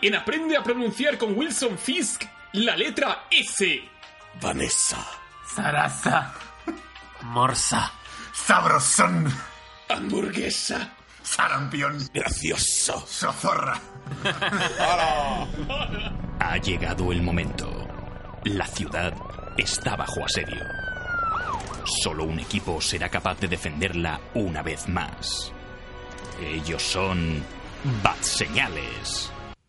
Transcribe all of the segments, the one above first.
Hoy en Aprende a pronunciar con Wilson Fisk, la letra S. Vanessa. Sarasa. Morsa. Sabrosón. Hamburguesa. Sarampión. Gracioso. Sozorra. Ha llegado el momento. La ciudad está bajo asedio. Solo un equipo será capaz de defenderla una vez más. Ellos son Bat Señales.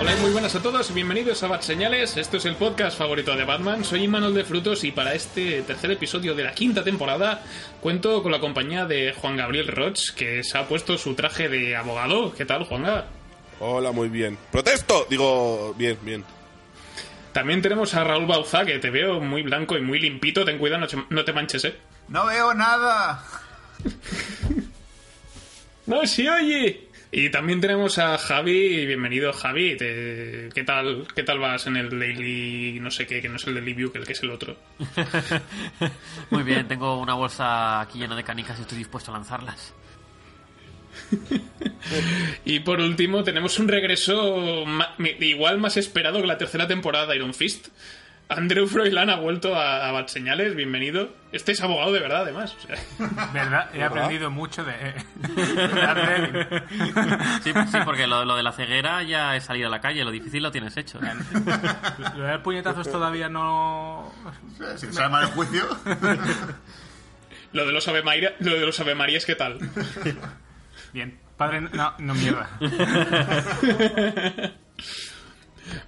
Hola y muy buenas a todos, bienvenidos a Bat Señales. Esto es el podcast favorito de Batman. Soy Imanol de Frutos y para este tercer episodio de la quinta temporada cuento con la compañía de Juan Gabriel Roch, que se ha puesto su traje de abogado. ¿Qué tal, Juan Hola, muy bien. ¡Protesto! Digo, bien, bien. También tenemos a Raúl Bauza, que te veo muy blanco y muy limpito. Ten cuidado, no te, no te manches, ¿eh? No veo nada. ¡No se oye! Y también tenemos a Javi, bienvenido Javi, Te- ¿qué tal qué tal vas en el Daily, no sé qué, que no es el Daily Bugle, que es el otro? Muy bien, tengo una bolsa aquí llena de canicas y estoy dispuesto a lanzarlas. Y por último tenemos un regreso igual más esperado que la tercera temporada de Iron Fist. Andrew Froilán ha vuelto a, a Bad Señales, bienvenido. Este es abogado de verdad, además. o sea. ¿Verdad? He aprendido mucho de, de Daredevil. Sí, sí porque lo, lo de la ceguera ya he salido a la calle, lo difícil lo tienes hecho. Lo de puñetazos todavía no... Si te sale mal el juicio. Lo de los Ave María, lo de los Ave Marías, ¿qué tal? Bien. Padre, no, no mierda.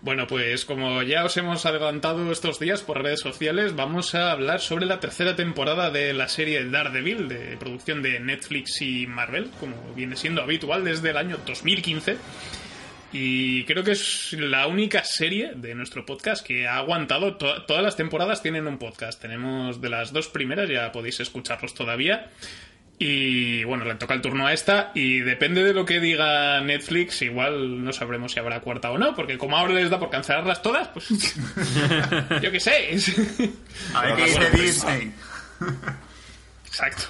Bueno, pues como ya os hemos adelantado estos días por redes sociales, vamos a hablar sobre la tercera temporada de la serie Daredevil, de producción de Netflix y Marvel, como viene siendo habitual desde el año 2015. Y creo que es la única serie de nuestro podcast que ha aguantado. to- todas las temporadas tienen un podcast. Tenemos de las dos primeras, ya podéis escucharlos todavía. Y bueno, le toca el turno a esta y depende de lo que diga Netflix, igual no sabremos si habrá cuarta o no, porque como ahora les da por cancelarlas todas, pues yo qué sé. A ver qué dice Disney. Exacto.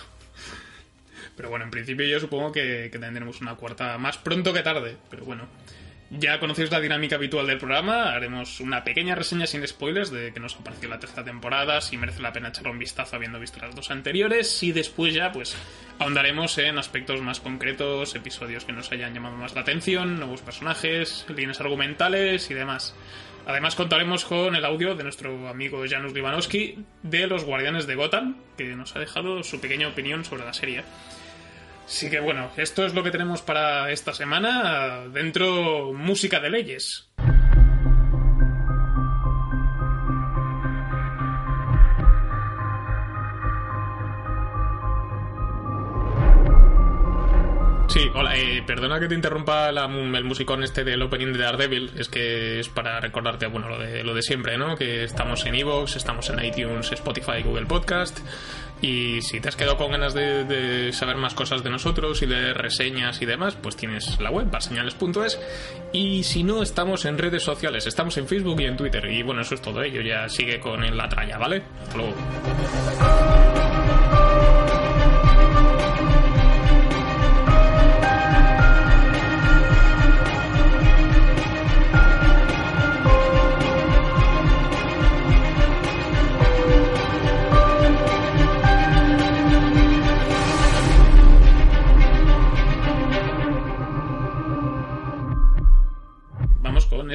Pero bueno, en principio yo supongo que, que tendremos una cuarta más pronto que tarde. Pero bueno, ya conocéis la dinámica habitual del programa. Haremos una pequeña reseña sin spoilers de que nos ha parecido la tercera temporada, si merece la pena echarle un vistazo habiendo visto las dos anteriores. Y después ya, pues, ahondaremos en aspectos más concretos, episodios que nos hayan llamado más la atención, nuevos personajes, líneas argumentales y demás. Además contaremos con el audio de nuestro amigo Janusz Libanowski de los Guardianes de Gotham, que nos ha dejado su pequeña opinión sobre la serie. Así que bueno, esto es lo que tenemos para esta semana. Dentro, música de leyes. Sí, hola, eh, perdona que te interrumpa la- el musicón este del opening de Daredevil, es que es para recordarte, bueno, lo de, lo de siempre, ¿no? Que estamos en Evox, estamos en iTunes, Spotify, Google Podcast, y si te has quedado con ganas de, saber más cosas de nosotros y de reseñas y demás, pues tienes la web, barseñales.es, y si no, estamos en redes sociales, estamos en Facebook y en Twitter, y bueno, eso es todo ello, ya sigue con la tralla, ¿vale? Hasta luego.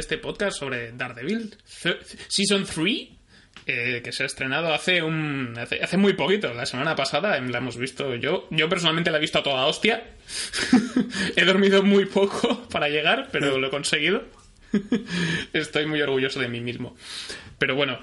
Este podcast sobre Daredevil, Season 3, eh, que se ha estrenado hace un hace, hace muy poquito, la semana pasada la hemos visto yo. Yo personalmente la he visto a toda hostia. he dormido muy poco para llegar, pero lo he conseguido. Estoy muy orgulloso de mí mismo. Pero bueno,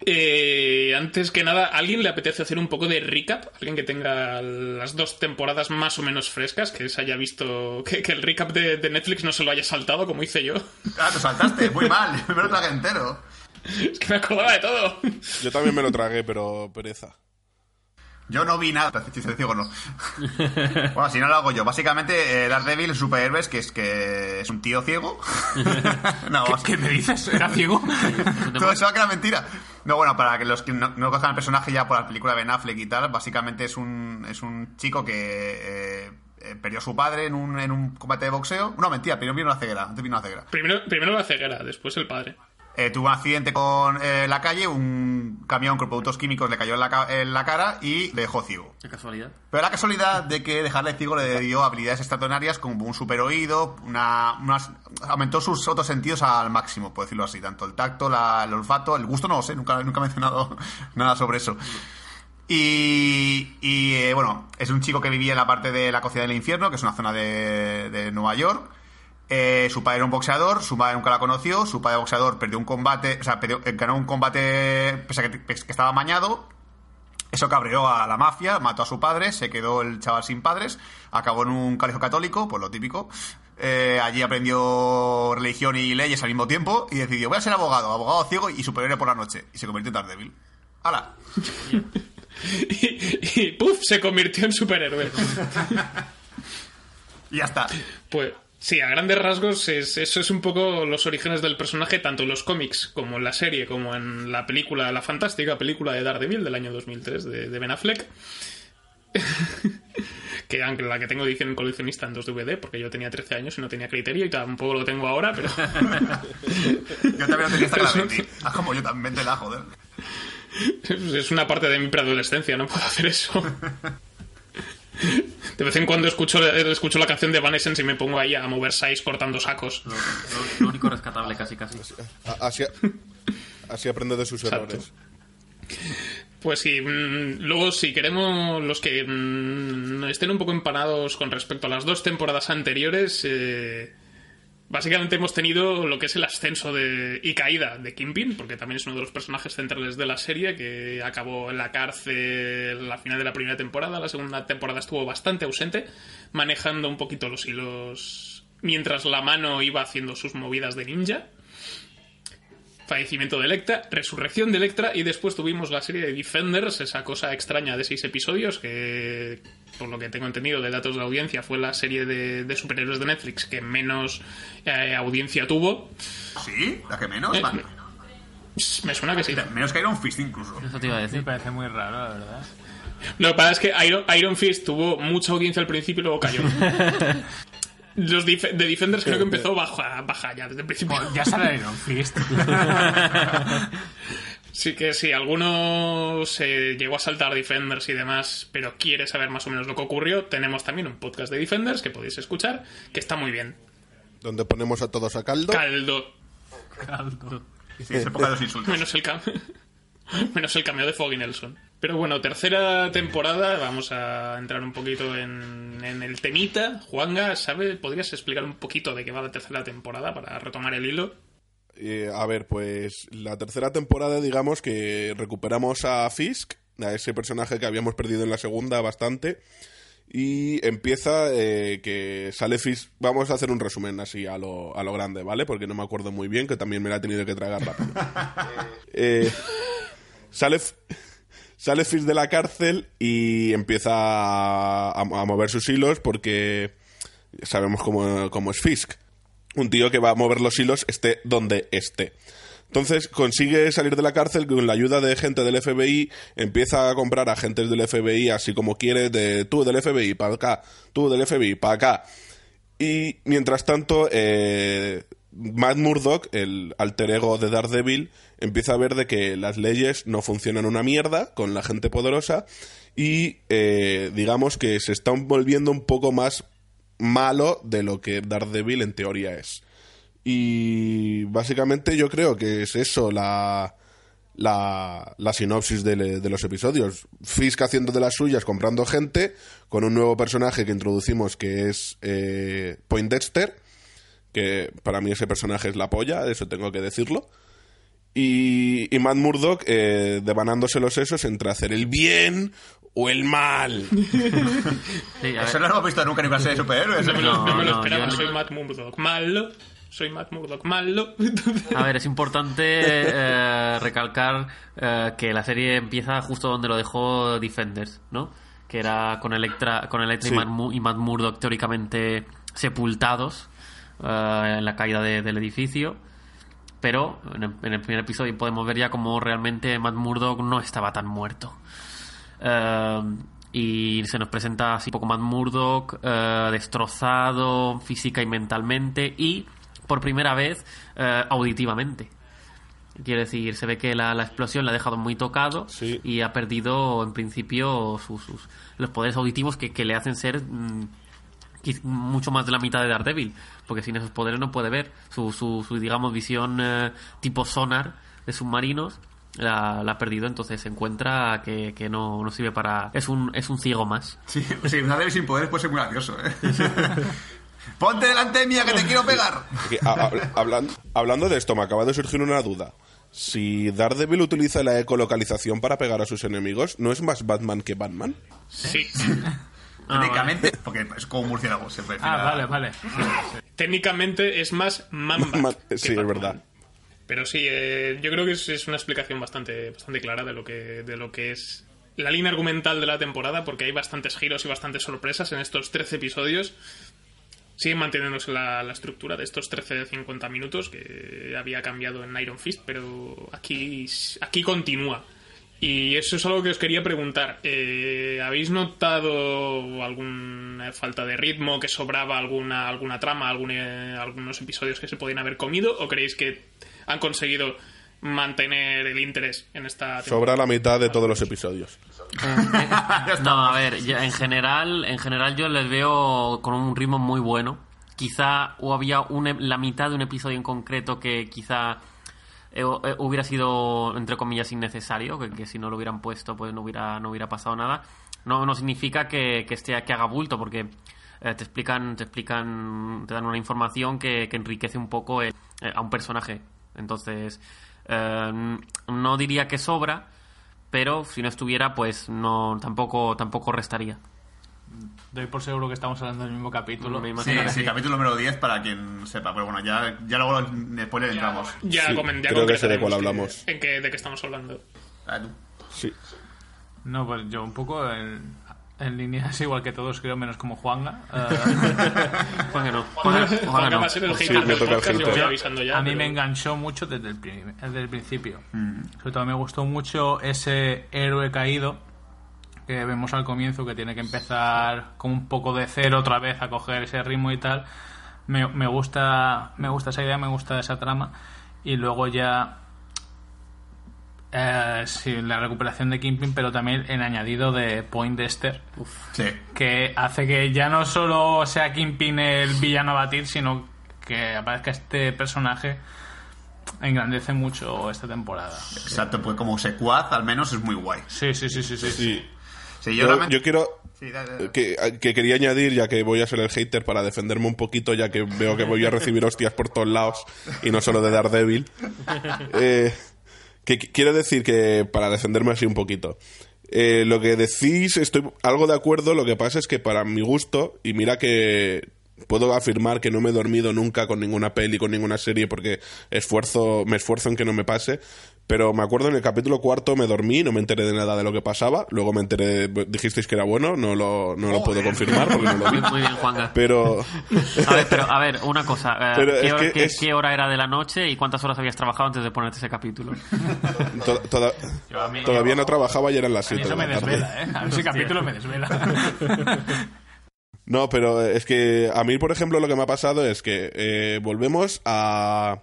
eh, antes que nada, ¿a alguien le apetece hacer un poco de recap? ¿Alguien que tenga las dos temporadas más o menos frescas? Que se haya visto. Que, que el recap de, de Netflix no se lo haya saltado como hice yo. Ah, te saltaste, muy mal. Me lo tragué entero. Es que me acordaba de todo. Yo también me lo tragué, pero pereza. Yo no vi nada, si te digo no. bueno, si no lo hago yo. Básicamente, eh, Daredevil, el superhéroes, que es que es un tío ciego. no, ¿Qué, qué me dices? ¿Era ciego? Todo eso que era mentira. No, bueno, para que los que no, no conozcan el personaje ya por la película de Ben Affleck y tal, básicamente es un, es un chico que eh, eh, perdió a su padre en un, en un combate de boxeo. No, mentira, primero vino la ceguera. Antes vino la ceguera. Primero, primero la ceguera, después el padre. Eh, tuvo un accidente con eh, la calle, un camión con productos químicos le cayó en la, en la cara y le dejó ciego. Qué casualidad. Pero la casualidad de que dejarle ciego le dio habilidades extraordinarias como un super oído, una, unas- aumentó sus otros sentidos al máximo, por decirlo así, tanto el tacto, la- el olfato, el gusto no lo sé, nunca, nunca he mencionado nada sobre eso. Y, y, eh, bueno, es un chico que vivía en la parte de la cocina del infierno, que es una zona de, de Nueva York. Eh, su padre era un boxeador, su madre nunca la conoció, su padre boxeador perdió un combate, o sea, perdió- eh, ganó un combate pese a que, estaba amañado, eso cabreó a la mafia, mató a su padre, se quedó el chaval sin padres, acabó en un colegio católico, pues lo típico. Eh, allí aprendió religión y leyes al mismo tiempo y decidió, voy a ser abogado, abogado ciego y superhéroe por la noche. Y se convirtió en Daredevil. ¡Hala! Y, y ¡puf! se convirtió en superhéroe. Y ya está. Pues sí, a grandes rasgos es, eso es un poco los orígenes del personaje, tanto en los cómics como en la serie, como en la película, la fantástica película de Daredevil del año 2003 de, de Ben Affleck. que aunque la que tengo edición coleccionista en 2 DVD, porque yo tenía 13 años y no tenía criterio y tampoco lo tengo ahora, pero... Yo también lo tenía hasta la vendí. Ah, como yo también te la joder. Es una parte de mi preadolescencia, no puedo hacer eso. De vez en cuando escucho, escucho la canción de Evanescence y me pongo ahí a mover seis cortando sacos. Lo, lo- lo único rescatable, casi, casi. Así, así aprende de sus Exacto. errores. Pues sí, mm, luego si queremos los que mm, estén un poco empanados con respecto a las dos temporadas anteriores, eh, básicamente hemos tenido lo que es el ascenso de, y caída de Kingpin, porque también es uno de los personajes centrales de la serie, que acabó en la cárcel a final de la primera temporada, la segunda temporada estuvo bastante ausente, manejando un poquito los hilos mientras la mano iba haciendo sus movidas de ninja. Fallecimiento de Electra, resurrección de Electra y después tuvimos la serie de Defenders, esa cosa extraña de seis episodios que, por lo que tengo entendido de datos de audiencia, fue la serie de, de superhéroes de Netflix que menos eh, audiencia tuvo. ¿Sí? ¿La que menos? Eh, Vale. Me suena que sí. Menos que Iron Fist incluso. Eso te iba a Me decir. parece muy raro, la verdad. Lo que pasa es que Iron, Iron Fist tuvo mucha audiencia al principio y luego cayó. Los dif- de Defenders creo que empezó baja, baja ya desde el principio. Bueno, ya sale Iron Fist. Sí que si alguno se llegó a saltar Defenders y demás, pero quiere saber más o menos lo que ocurrió, tenemos también un podcast de Defenders que podéis escuchar, que está muy bien. Donde ponemos a todos a caldo. Caldo. Sí, es época de los insultos. Menos el, cam- menos el cameo de Foggy Nelson. Pero bueno, tercera temporada, vamos a entrar un poquito en, en el temita. Juanga, ¿sabe? ¿Podrías explicar un poquito de qué va la tercera temporada para retomar el hilo? Eh, a ver, pues la tercera temporada, digamos que recuperamos a Fisk, a ese personaje que habíamos perdido en la segunda bastante. Y empieza eh, que sale Fisk. Vamos a hacer un resumen así a lo, a lo grande, ¿vale? Porque no me acuerdo muy bien, que también me la he tenido que tragar rápido. Eh, sale, sale Fisk de la cárcel y empieza a, a mover sus hilos porque sabemos cómo, cómo es Fisk. Un tío que va a mover los hilos esté donde esté. Entonces consigue salir de la cárcel con la ayuda de gente del FBI, empieza a comprar agentes del FBI así como quiere, de tú del FBI para acá, tú del FBI para acá. Y mientras tanto, eh, Matt Murdock, el alter ego de Daredevil, empieza a ver de que las leyes no funcionan una mierda con la gente poderosa y eh, digamos que se están volviendo un poco más malo de lo que Daredevil en teoría es. Y básicamente yo creo que es eso, la, la, la sinopsis de, de los episodios. Fisk haciendo de las suyas, comprando gente, con un nuevo personaje que introducimos que es eh, Poindexter, que para mí ese personaje es la polla, eso tengo que decirlo. Y, y Matt Murdock eh, devanándose los sesos entre hacer el bien o el mal. Sí, Eso no lo hemos visto nunca en una serie de superhéroes. No me lo, No, no me lo no, esperaba, yo- soy Matt Murdock. Malo. Soy Matt Murdock. Malo. a ver, es importante eh, recalcar eh, que la serie empieza justo donde lo dejó Defenders, ¿no? Que era con Electra, con Electra Sí. y, Matt, Mu- y Matt Murdock teóricamente sepultados eh, en la caída de- del edificio. Pero en el, primer episodio podemos ver ya como realmente Matt Murdock no estaba tan muerto. Eh, y se nos presenta así un poco Matt Murdock eh, destrozado física y mentalmente y por primera vez eh, auditivamente. Quiere decir, se ve que la, la explosión le ha dejado muy tocado Sí. y ha perdido en principio sus, sus- los poderes auditivos que, que le hacen ser mm, mucho más de la mitad de Daredevil, porque sin esos poderes no puede ver su, su, su, digamos, visión eh, tipo sonar de submarinos. La, la ha perdido, entonces se encuentra que, que no, no sirve para... Es un, es un ciego más. Sí, sí, una Daredevil sin poderes puede ser muy gracioso, ¿eh? Ponte delante mía que te quiero pegar. Que, a- a- hablan- hablando de esto, me acaba de surgir una duda. Si Daredevil utiliza la ecolocalización para pegar a sus enemigos, ¿no es más Batman que Batman? Sí. Técnicamente, porque es como murciélago. Se prefiere Ah, a- vale, vale. Técnicamente es más Mamba. Sí, es verdad. Pero sí, eh, yo creo que es, es una explicación bastante, bastante clara de lo que, de lo que es la línea argumental de la temporada, porque hay bastantes giros y bastantes sorpresas en estos 13 episodios. Sigue manteniéndose la, la estructura de estos 13 de 50 minutos que había cambiado en Iron Fist, pero aquí, aquí continúa. Y eso es algo que os quería preguntar. Eh, ¿Habéis notado alguna falta de ritmo, que sobraba alguna, alguna trama, algún, eh, algunos episodios que se podían haber comido? ¿O creéis que han conseguido mantener el interés en esta temporada? Sobra la mitad de todos los episodios. No, a ver, ya en general, en general yo les veo con un ritmo muy bueno. Quizá o había un e- la mitad de un episodio en concreto que quizá eh, eh, hubiera sido entre comillas innecesario, que, que si no lo hubieran puesto pues no hubiera no hubiera pasado nada. No no significa que, que esté que haga bulto porque eh, te explican te explican te dan una información que, que enriquece un poco el- eh, a un personaje. Entonces eh, no diría que sobra, pero si no estuviera, pues no tampoco tampoco restaría. Doy por seguro que estamos hablando del mismo capítulo. Me Sí, capítulo número 10 para quien sepa. Pero bueno, ya, ya luego en spoiler entramos. Ya, Sí, comen- ya creo que sé de cuál que- hablamos. en qué- de qué estamos hablando. Ah, tú. Sí. No, pues yo un poco en, en líneas igual que todos, creo, menos como Juanga. Eh, Juan que no. Juan, Juan Juan no. va a ser el Sí, hater me del toca el podcast, yo hater. voy avisando ya. a mí pero- me enganchó mucho desde el, prim- desde el principio. Sobre todo me gustó mucho ese héroe caído que vemos al comienzo que tiene que empezar con un poco de cero otra vez a coger ese ritmo y tal. Me, me gusta me gusta esa idea, me gusta esa trama y luego ya eh, sí, la recuperación de Kingpin, pero también el añadido de Poindexter Sí. que hace que ya no solo sea Kingpin el villano a batir, sino que aparezca este personaje engrandece mucho esta temporada. Exacto, pues como secuaz al menos es muy guay. Sí, sí, sí, sí, sí. Sí. Sí, yo, Yo, realmente- yo quiero Sí, dale, dale. que, que quería añadir, ya que voy a ser el hater para defenderme un poquito, ya que veo que voy a recibir hostias por todos lados y no solo de Daredevil. Eh, que qu- quiero decir que para defenderme así un poquito. Eh, lo que decís, estoy algo de acuerdo, lo que pasa es que para mi gusto, y mira que puedo afirmar que no me he dormido nunca con ninguna peli, con ninguna serie, porque esfuerzo, me esfuerzo en que no me pase, pero me acuerdo en el capítulo cuarto me dormí, no me enteré de nada de lo que pasaba, luego me enteré, dijisteis que era bueno, no lo, no lo puedo confirmar porque no lo vi, Muy, bien, Juanga. pero... A ver, pero a ver, una cosa. eh, Pero ¿qué, es hora, que qué- es- qué hora era de la noche y cuántas horas habías trabajado antes de ponerte ese capítulo? To- toda- todavía no trabajaba y eran las A mí 7 eso de me la tarde. desvela, ¿eh? A ese capítulo me desvela. No, pero es que a mí, por ejemplo, lo que me ha pasado es que eh, volvemos a,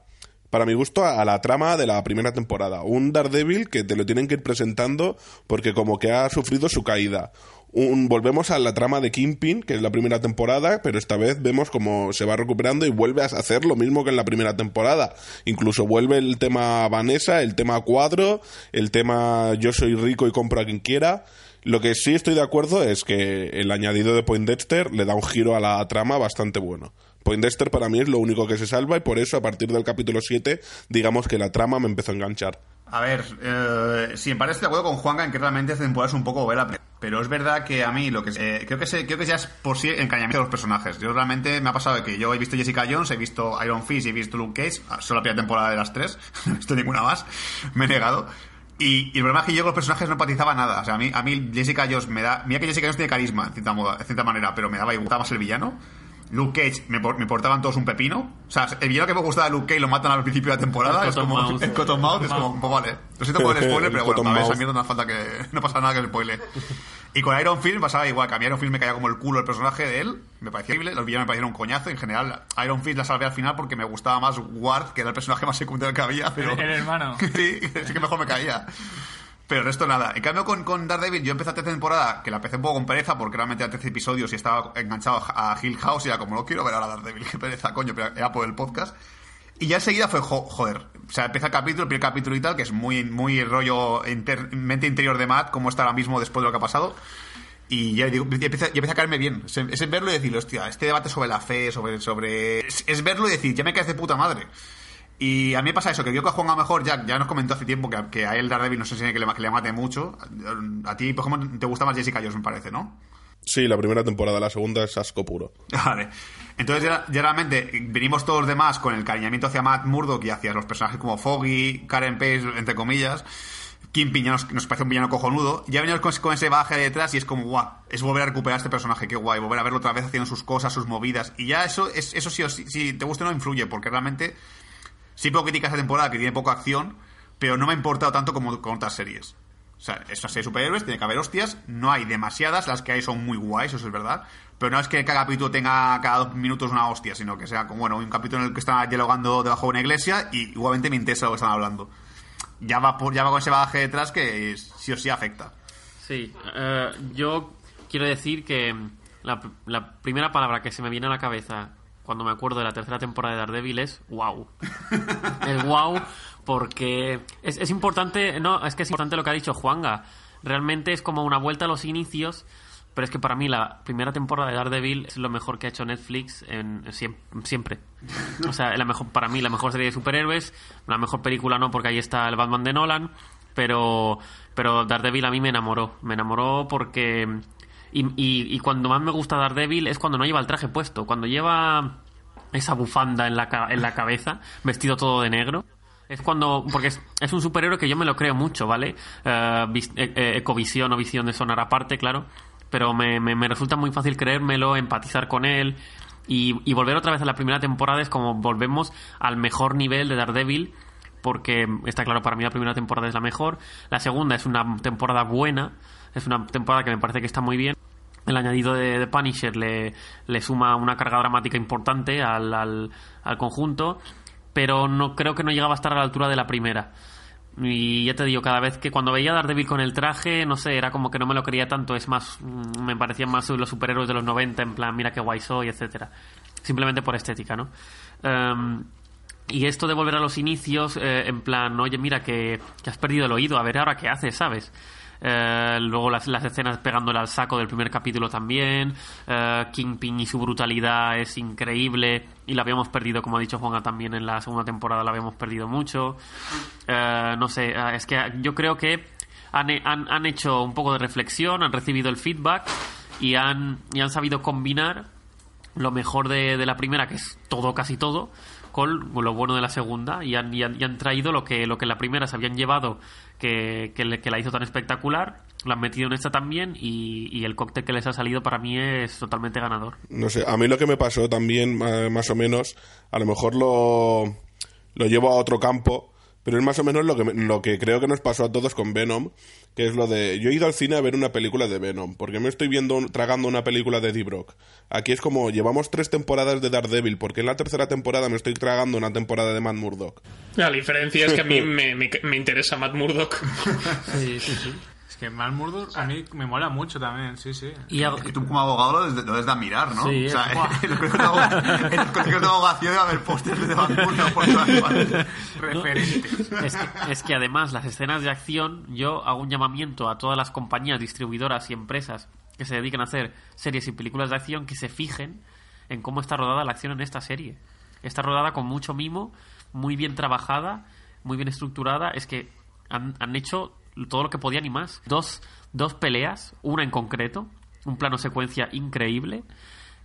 para mi gusto, a, la trama de la primera temporada. Un Daredevil que te lo tienen que ir presentando porque como que ha sufrido su caída. un, volvemos a la trama de Kingpin, que es la primera temporada, pero esta vez vemos cómo se va recuperando y vuelve a hacer lo mismo que en la primera temporada. Incluso vuelve el tema Vanessa, el tema cuadro, el tema yo soy rico y compro a quien quiera. Lo que sí estoy de acuerdo es que el añadido de Poindexter le da un giro a la trama bastante bueno. Poindexter para mí es lo único que se salva y por eso a partir del capítulo 7 digamos que la trama me empezó a enganchar. A ver, eh, sí, me parece de acuerdo con Juanca en que realmente esta temporada es un poco vela, pero es verdad que a mí lo que eh, creo que se, creo que ya es por sí encañamiento de los personajes. Yo realmente me ha pasado que yo he visto Jessica Jones, he visto Iron Fist y he visto Luke Cage, ah, solo la primera temporada de las tres, no he visto ninguna más, me he negado. Y, el problema es que yo con los personajes no empatizaba nada. O sea, a mí, a mí Jessica Jones me da. Mira que Jessica Jones tiene carisma, en cierta, moda, en cierta manera, pero me daba igual más el villano. Luke Cage me, me, portaban todos un pepino. O sea, el villano que me gustaba de Luke Cage lo matan al principio de la temporada. es como el Cottonmouth, es como, pues vale. Lo siento por el spoiler, pero bueno, a ver, esa mierda no hace falta que. No pasa nada que el spoile. Y con Iron Fist pasaba igual, que a mí Iron Fist me caía como el culo el personaje de él. Me parecía horrible, los villanos me parecieron un coñazo. En general, Iron Fist la salvé al final porque me gustaba más Ward, que era el personaje más secundario que había. Pero... El hermano. sí, sí que mejor me caía. Pero el resto nada. En cambio, con, con Daredevil, yo empecé tercera temporada, que la empecé un poco con pereza, porque realmente era 13 episodios y estaba enganchado a Hill House y era como, no quiero ver a Daredevil, qué pereza, coño, pero era por el podcast. Y ya enseguida fue, joder, o sea, empieza el capítulo, el primer capítulo y tal, que es muy, muy rollo mente interior de Matt, como está ahora mismo después de lo que ha pasado. Y ya digo, empieza, empieza a caerme bien. Es, es verlo y decir, hostia, este debate sobre la fe, sobre. sobre es, es verlo y decir, ya me caes de puta madre. Y a mí me pasa eso, que yo que juega mejor, ya, ya nos comentó hace tiempo que, que a él Daredevil no sé si que le, que le mate mucho. A ti, por ejemplo, te gusta más Jessica Jones, me parece, ¿no? Sí, la primera temporada, la segunda es asco puro. Vale. Entonces, ya, realmente venimos todos los demás con el cariñamiento hacia Matt Murdock y hacia los personajes como Foggy, Karen Pace, entre comillas. Kingpin ya nos, parece un villano cojonudo. Ya venimos con, con, ese baje detrás y es como, guau, es volver a recuperar a este personaje, qué guay, volver a verlo otra vez haciendo sus cosas, sus movidas. Y ya eso, es, eso sí, si, si te gusta no influye, porque realmente Sí puedo criticar esta temporada que tiene poca acción, pero no me ha importado tanto como con otras series. O sea, es una serie de superhéroes, tiene que haber hostias, no hay demasiadas, las que hay son muy guays, eso es verdad, pero no es que cada capítulo tenga cada dos minutos una hostia, sino que sea como, bueno, un capítulo en el que están dialogando debajo de una iglesia y igualmente me interesa lo que están hablando. Ya va, por, ya va con ese bagaje detrás que sí o sí afecta. Sí, eh, yo quiero decir que la, la primera palabra que se me viene a la cabeza cuando me acuerdo de la tercera temporada de Daredevil es wow. el wow porque es, es importante, no, es que es importante lo que ha dicho Juanga. Realmente es como una vuelta a los inicios, pero es que para mí la primera temporada de Daredevil es lo mejor que ha hecho Netflix en, siempre. O sea, la mejor, para mí la mejor serie de superhéroes, la mejor película no porque ahí está el Batman de Nolan, pero, pero Daredevil a mí me enamoró. Me enamoró porque y, y, cuando más me gusta Daredevil es cuando no lleva el traje puesto, cuando lleva esa bufanda en la, en la cabeza, vestido todo de negro. Es cuando. Porque es, un superhéroe que yo me lo creo mucho, ¿vale? Eh, ecovisión o visión de sonar aparte, claro. Pero me, me, resulta muy fácil creérmelo, empatizar con él. Y, y, volver otra vez a la primera temporada es como volvemos al mejor nivel de Daredevil. Porque está claro, para mí la primera temporada es la mejor. La segunda es una temporada buena. Es una temporada que me parece que está muy bien el añadido de, Punisher le, le, suma una carga dramática importante al, al, conjunto, pero no creo que no llegaba a estar a la altura de la primera. Y ya te digo, cada vez que cuando veía a Daredevil con el traje, no sé, era como que no me lo quería tanto, es más, mm, me parecían más los superhéroes de los 90, en plan, mira qué guay soy, etcétera Simplemente por estética, ¿no? Em, y esto de volver a los inicios, eh, en plan, oye, mira que, que has perdido el oído, a ver ahora qué haces, ¿sabes? Eh, luego las, las, escenas pegándole al saco del primer capítulo también. Eh, Kingpin y su brutalidad es increíble y la habíamos perdido, como ha dicho Juanga también en la segunda temporada, la habíamos perdido mucho. Eh, no sé, es que yo creo que han, han, hecho un poco de reflexión, han recibido el feedback y han, y han sabido combinar lo mejor de, de la primera, que es todo, casi todo, con lo bueno de la segunda y han, y han, traído lo que, lo que la primera se habían llevado que, que, la hizo tan espectacular, lo han metido en esta también y, y, el cóctel que les ha salido para mí es totalmente ganador. No sé, a mí lo que me pasó también, más o menos, a lo mejor lo, lo llevo a otro campo, pero es más o menos lo que, lo que creo que nos pasó a todos con Venom, que es lo de... Yo he ido al cine a ver una película de Venom, porque me estoy viendo, tragando una película de D-Brock. Aquí es como, llevamos tres temporadas de Daredevil, porque en la tercera temporada me estoy tragando una temporada de Matt Murdock. La diferencia es que a mí me, me, interesa Matt Murdock. sí, sí, sí. Que Mal Murder a mí me mola mucho también, sí, sí. Y a- Es que tú como abogado lo debes, lo debes de admirar, ¿no? Sí, o sea, es- en los colegios de abog- en los colegios de abogacía debe haber pósters de Murder por todas partes. Referente. Es que, es que además las escenas de acción, yo hago un llamamiento a todas las compañías, distribuidoras y empresas que se dedican a hacer series y películas de acción que se fijen en cómo está rodada la acción en esta serie. Está rodada con mucho mimo, muy bien trabajada, muy bien estructurada. Es que han, han hecho todo lo que podían y más. Dos, dos peleas, una en concreto, un plano secuencia increíble.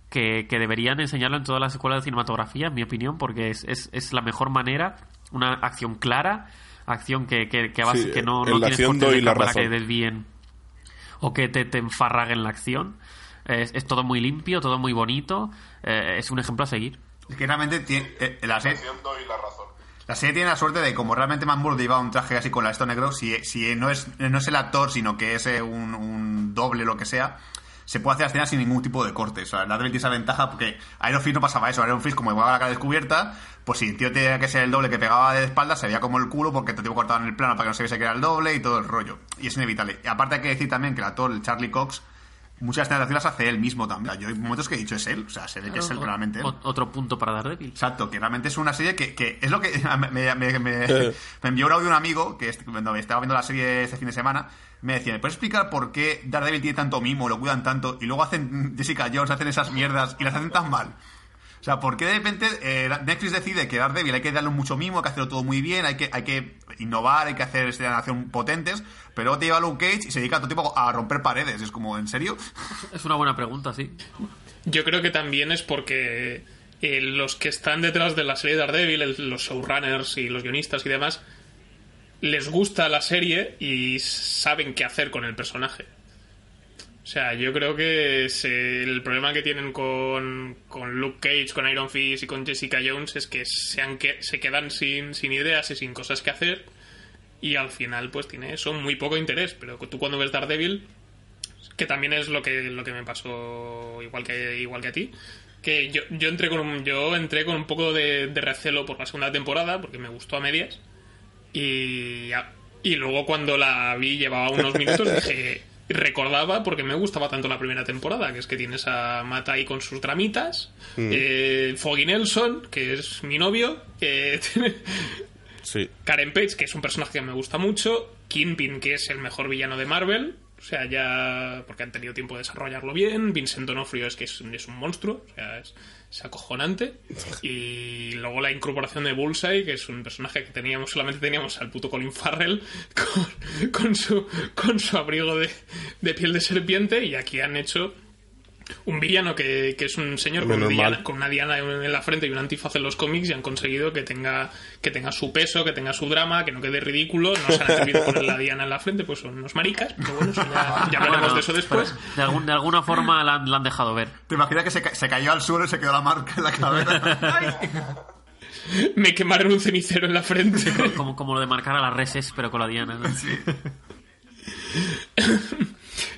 Que, que deberían enseñarlo en todas las escuelas de cinematografía, en mi opinión, porque es, es, es la mejor manera, una acción clara, acción que, que, que, base- Sí, que no, no la tienes cortes de doy la cámara que razón. desvíen o que te, te enfarraguen la acción. Es, es todo muy limpio, todo muy bonito. eh, es un ejemplo a seguir. Es que realmente tiene, eh, la, serie, la serie tiene la suerte de como realmente Man Murder lleva un traje así con la esto negro, si, si no, es, no es el actor, sino que es eh, un, un doble lo que sea, se puede hacer la escena sin ningún tipo de corte. O sea, la tiene esa ventaja porque Iron Fist no pasaba eso. Iron Fist, como llevaba la cara descubierta, pues si el tío tenía que ser el doble que pegaba de espalda, se veía como el culo porque te tipo cortado en el plano para que no se viese que era el doble y todo el rollo. Y es inevitable. Y aparte hay que decir también que el actor, el Charlie Cox, muchas acción las hace él mismo también. Yo hay momentos que he dicho es él, o sea, se ve que es él realmente. él. Otro punto para Daredevil. Exacto, que realmente es una serie que, que es lo que me, me- me- envió un audio un amigo que cuando estaba viendo la serie este fin de semana. Me decía, ¿me puedes explicar por qué Daredevil tiene tanto mimo, lo cuidan tanto y luego hacen Jessica Jones, hacen esas mierdas y las hacen tan mal? O sea, ¿por qué de repente eh, Netflix decide que Daredevil hay que darle mucho mimo, hay que hacerlo todo muy bien, hay que, hay que innovar, hay que hacer acción potentes, pero luego te lleva Luke Cage y se dedica todo el tiempo a romper paredes? Es como, ¿en serio? Es una buena pregunta, sí. Yo creo que también es porque eh, los que están detrás de la serie de Daredevil, el- los showrunners y los guionistas y demás, les gusta la serie y saben qué hacer con el personaje. O sea, yo creo que es, el problema que tienen con, con Luke Cage, con Iron Fist y con Jessica Jones es que se, han que, se quedan sin, sin ideas y sin cosas que hacer y al final pues tiene eso, muy poco interés. Pero tú cuando ves Daredevil, que también es lo que, lo que me pasó igual que, igual que a ti, que yo, yo, entré con un, yo entré con un poco de, de recelo por la segunda temporada porque me gustó a medias y, y luego cuando la vi llevaba unos minutos dije recordaba porque me gustaba tanto la primera temporada que es que tienes a ahí con sus dramitas Mm. eh, Foggy Nelson que es mi novio Sí. Karen Page, que es un personaje que me gusta mucho, Kingpin, que es el mejor villano de Marvel, o sea, ya porque han tenido tiempo de desarrollarlo bien, Vincent D'Onofrio es que es, es un monstruo, o sea, es, es acojonante, y luego la incorporación de Bullseye, que es un personaje que teníamos, solamente teníamos al puto Colin Farrell con, con su, con su abrigo de, de piel de serpiente, y aquí han hecho un villano que, que es un señor con, diana, con una diana en la frente y un antifaz en los cómics y han conseguido que tenga que tenga su peso, que tenga su drama, que no quede ridículo. No se han atrevido a poner la diana en la frente, pues son unos maricas, pero bueno, eso ya, ya hablaremos Bueno, de eso después. De, algún- de alguna forma la, han- la han dejado ver. ¿Te imaginas que se, ca- se cayó al suelo y se quedó la marca en la cabeza? Me quemaron un cenicero en la frente. Como, como lo de marcar a las reses, pero con la diana. ¿no?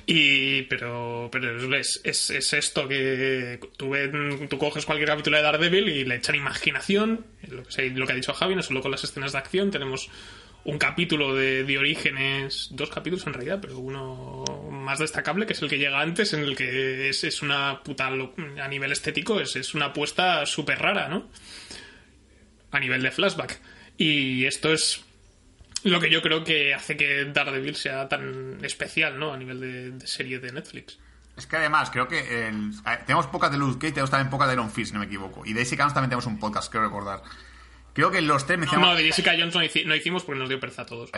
Y, pero, pero es, es, es esto que tú, ven- tú coges cualquier capítulo de Daredevil y le echan imaginación, lo que, lo que ha dicho Javi, no solo con las escenas de acción, tenemos un capítulo de, de orígenes, dos capítulos en realidad, pero uno más destacable, que es el que llega antes, en el que es, es una puta, a nivel estético, es, es una apuesta súper rara, ¿no? A nivel de flashback. Y esto es lo que yo creo que hace que Daredevil sea tan especial, ¿no? A nivel de, de serie de Netflix. Es que además, creo que el- tenemos pocas de Luke Cage, tenemos también pocas de Iron Fist, si no me equivoco. Y de Jessica Jones también tenemos un podcast, creo recordar. Creo que los tres mencionamos... No, de Jessica Jones no, hici- no hicimos porque nos dio pereza a todos.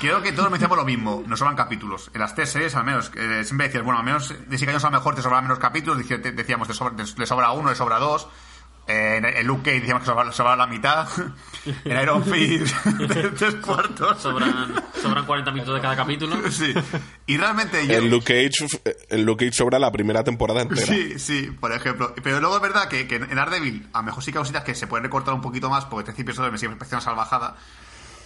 Creo que todos mencionamos lo mismo, nos sobran capítulos. En las tres series, al menos, eh, siempre decías, bueno, al menos Jessica Jones a lo mejor te sobran menos capítulos, decíamos, te sobra- te- le sobra uno, le sobra dos. Eh, en en Luke Cage decíamos que sobra, sobra la mitad. En Iron Fist, tres cuartos. Sobran, sobran 40 minutos de cada capítulo. Sí. Y realmente yo... En Luke Cage, en Luke Cage sobra la primera temporada entera. Sí, sí, por ejemplo. Pero luego es verdad que, que en Daredevil a lo mejor sí que hay cositas que se pueden recortar un poquito más porque te episodios me sigue pareciendo una salvajada.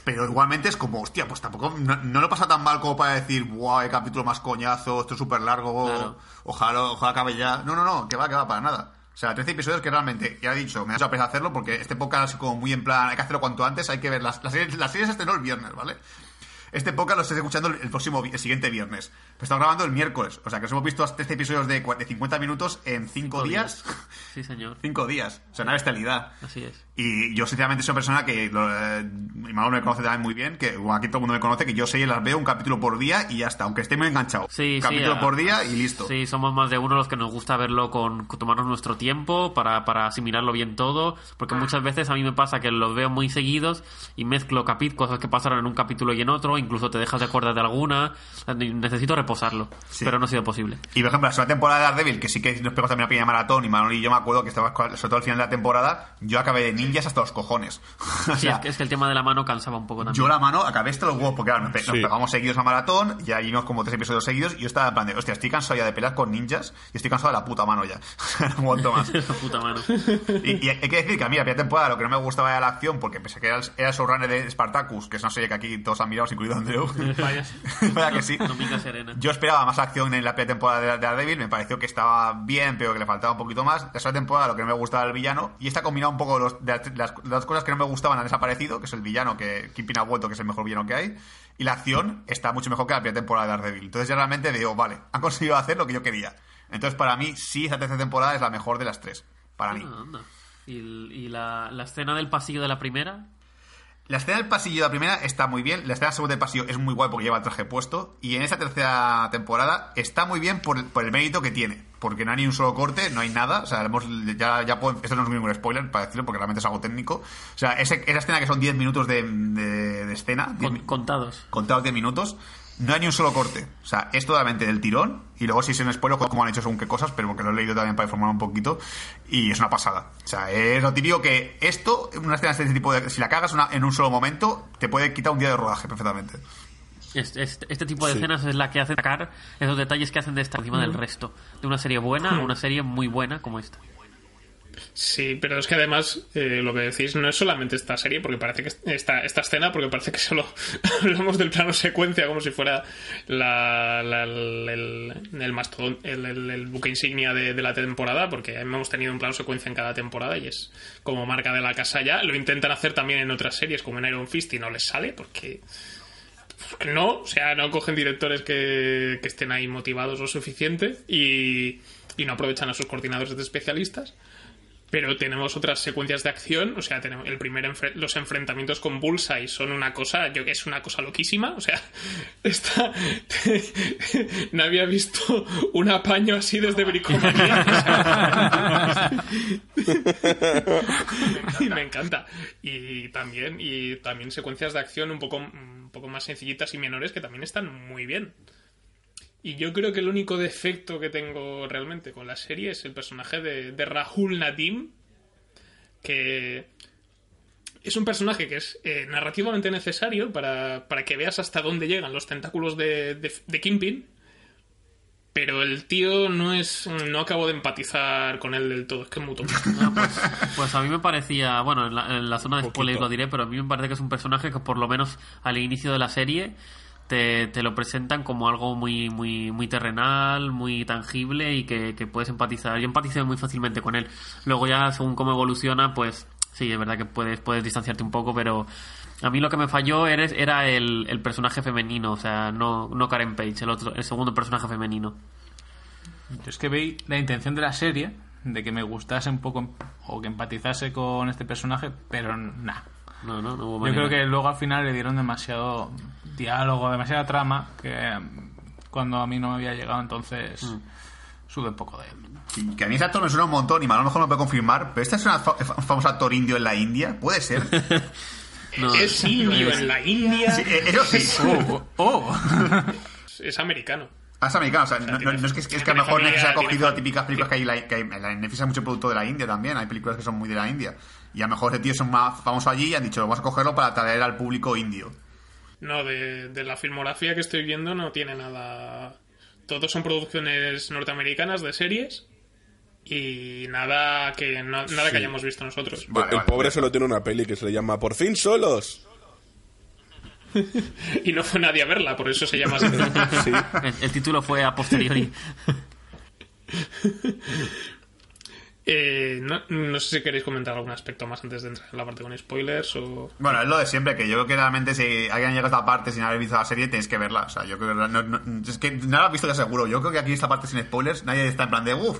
Pero igualmente es como, hostia, pues tampoco. No, no lo pasa tan mal como para decir, wow, el capítulo más coñazo, esto es súper largo, Claro. ojalá, ojalá acabe ya. No, no, no, que va, que va, para nada. O sea, 13 episodios que realmente, ya he dicho, me ha hecho pesar hacerlo porque este podcast así como muy en plan, hay que hacerlo cuanto antes, hay que ver las, series, las series se estrenó el viernes, ¿vale? Este podcast lo estoy escuchando el próximo, el siguiente viernes. Pero estamos grabando el miércoles. O sea, que nos hemos visto hasta este episodios de, cua- de 50 minutos en 5 días. Sí, señor. 5 días. O sea, una bestialidad. Así es. Y yo, sinceramente, soy una persona que. Lo, eh, mi Manolo me conoce también muy bien. Que bueno, aquí todo el mundo me conoce. Que yo sé las veo un capítulo por día y ya está. Aunque esté muy enganchado. Sí, sí, capítulo por día y listo. Sí, somos más de uno los que nos gusta verlo con, tomarnos nuestro tiempo para, para asimilarlo bien todo, porque muchas veces a mí me pasa que los veo muy seguidos y mezclo capit cosas que pasaron en un capítulo y en otro, incluso te dejas de acordar de alguna, necesito reposarlo, Sí. pero no ha sido posible. Y por ejemplo, la segunda temporada de Daredevil, que sí que nos pegó también a pequeña maratón, y Manolo y yo me acuerdo que estaba, sobre todo al final de la temporada, yo acabé de ninjas hasta los cojones. o Sí, sea, es, que, es que el tema de la mano cansaba un poco también. yo la mano acabé hasta los huevos, porque claro, nos, pe- nos Sí. pegamos seguidos a maratón, y ahí vimos como tres episodios seguidos, y yo estaba en plan de, hostia, estoy cansado ya de pelear con ninjas, y estoy cansado de la puta mano ya. no aguanto más. La puta mano. Y, y hay que decir que a mí la primera temporada lo que no me gustaba era la acción, porque a que era el, era el showrunner de Spartacus, que es una serie que aquí todos han mirado, incluido Andreu. Vayas. Vaya que sí. Dominga Serena. Yo esperaba más acción en la primera temporada de de Daredevil, me pareció que estaba bien, pero que le faltaba un poquito más. La segunda temporada lo que no me gustaba era el villano, y esta combinado un poco los- de las, las- las cosas que no me gustaban han desaparecido, que es el villano que Kingpin ha vuelto, que es el mejor villano que hay, y la acción está mucho mejor que la primera temporada de Daredevil. Entonces ya realmente digo, vale, han conseguido hacer lo que yo quería. Entonces para mí sí, esa tercera temporada es la mejor de las tres, para mí. Ah, anda. Y, y la, la escena del pasillo de la primera, La escena del pasillo de la primera está muy bien. La escena segunda del pasillo es muy guay porque lleva el traje puesto. Y en esta tercera temporada está muy bien por, por el mérito que tiene. Porque no hay ni un solo corte, no hay nada. O sea, hemos, ya, ya puedo- esto no es ningún spoiler para decirlo porque realmente es algo técnico. O sea, ese- esa escena que son 10 minutos de, de- de escena, 10 con- mi- contados. contados 10 minutos, no hay ni un solo corte. O sea, es totalmente del tirón. Y luego si es un spoiler, como han hecho según qué cosas, pero porque lo he leído también para informar un poquito. Y es una pasada. O sea, es lo típico que esto, una escena de este tipo de... Si la cagas una- en un solo momento, te puede quitar un día de rodaje perfectamente. Este, este- este tipo de Sí. escenas es la que hace sacar esos detalles que hacen de esta encima del resto. De una serie buena a una serie muy buena como esta. Sí, pero es que además eh, lo que decís no es solamente esta serie, porque parece que esta, esta escena, porque parece que solo hablamos del plano secuencia como si fuera la, el, el, buque insignia de, la temporada, porque hemos tenido un plano secuencia en cada temporada y es como marca de la casa ya. Lo intentan hacer también en otras series, como en Iron Fist, y no les sale, porque no, o sea, no cogen directores que, que estén ahí motivados lo suficiente y, y no aprovechan a sus coordinadores de especialistas. Pero tenemos otras secuencias de acción, o sea, tenemos el primer los enfrentamientos con Bullseye son una cosa, yo que es una cosa loquísima, o sea, esta no había visto un apaño así desde Bricomanía. y me encanta. Y también y también secuencias de acción un poco un poco más sencillitas y menores que también están muy bien. Y yo creo que el único defecto que tengo realmente con la serie es el personaje de, de Rahul Nadim, que es un personaje que es eh, narrativamente necesario para, para que veas hasta dónde llegan los tentáculos de, de, de Kingpin, pero el tío no es no acabo de empatizar con él del todo, es que es muy tonto. Ah, pues, pues a mí me parecía, bueno, en la, en la zona de spoilers lo diré, pero a mí me parece que es un personaje que por lo menos al inicio de la serie te, te lo presentan como algo muy muy muy terrenal, muy tangible y que, que puedes empatizar. Yo empaticé muy fácilmente con él. Luego ya según cómo evoluciona, pues sí, es verdad que puedes, puedes distanciarte un poco, pero a mí lo que me falló era, era el, el personaje femenino, o sea, no, no Karen Page, el otro, el segundo personaje femenino. Yo es que veí la intención de la serie de que me gustase un poco o que empatizase con este personaje, pero nada. No, no, no hubo Yo manera. creo que luego al final le dieron demasiado diálogo, demasiada trama, que mm, cuando a mí no me había llegado, entonces Mm. sube un poco de él. Que a mí ese actor me suena un montón y a lo mejor me puede confirmar, pero este es un famoso actor indio en la India, puede ser. No, es indio en la India, Sí, eh, eso sí. ¡Oh! oh. es americano. Ah, es americano, o sea, no, no- tiene- no es que, es que tiene a lo mejor Netflix ha cogido fam- típicas películas que hay, la- que hay- en Netflix hay mucho producto de la India también, hay películas que son muy de la India. Y a lo mejor ese tío es más famoso allí y han dicho, vamos a cogerlo para atraer al público indio. No, de, de la filmografía que estoy viendo no tiene nada. Todos son producciones norteamericanas de series y nada que no- nada que hayamos visto nosotros. Vale, el vale, pobre vale. solo tiene una peli que se le llama Por fin solos. Y no fue nadie a verla, por eso se llama así. Sí. El, el título fue a posteriori. Eh, no, no sé si queréis comentar algún aspecto más antes de entrar en la parte con spoilers o... Bueno, es lo de siempre, que yo creo que realmente si alguien llega a esta parte sin haber visto la serie, tenéis que verla. O sea, yo creo que no, no- es que no la has visto ya seguro. Yo creo que aquí esta parte sin spoilers, nadie está en plan de uff,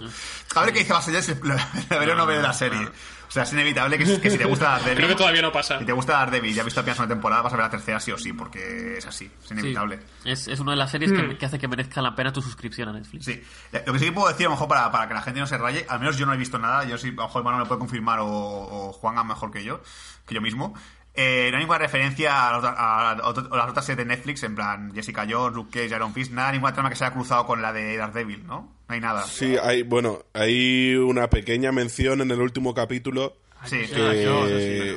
a ver qué dice Basilea si la veré o no veré la serie. O sea, es inevitable que, que si te gusta Daredevil... Creo que todavía no pasa. Si te gusta Daredevil y ya has visto apenas una temporada, vas a ver la tercera sí o sí, porque es así, es inevitable. Sí, es, es una de las series que, que hace que merezca la pena tu suscripción a Netflix. Sí. Lo que sí que puedo decir, a lo mejor para, para que la gente no se raye, al menos yo no he visto nada, yo sí, a lo mejor Manuel me puede confirmar o, o Juan mejor que yo, que yo mismo. Eh, no hay ninguna referencia a, los- a- a otro- a las otras series de Netflix, en plan Jessica Jones, Luke Cage, Iron Fist, nada, ninguna trama que se haya cruzado con la de Daredevil, ¿no? No hay nada. Sí, hay, bueno, hay una pequeña mención en el último capítulo Sí. que...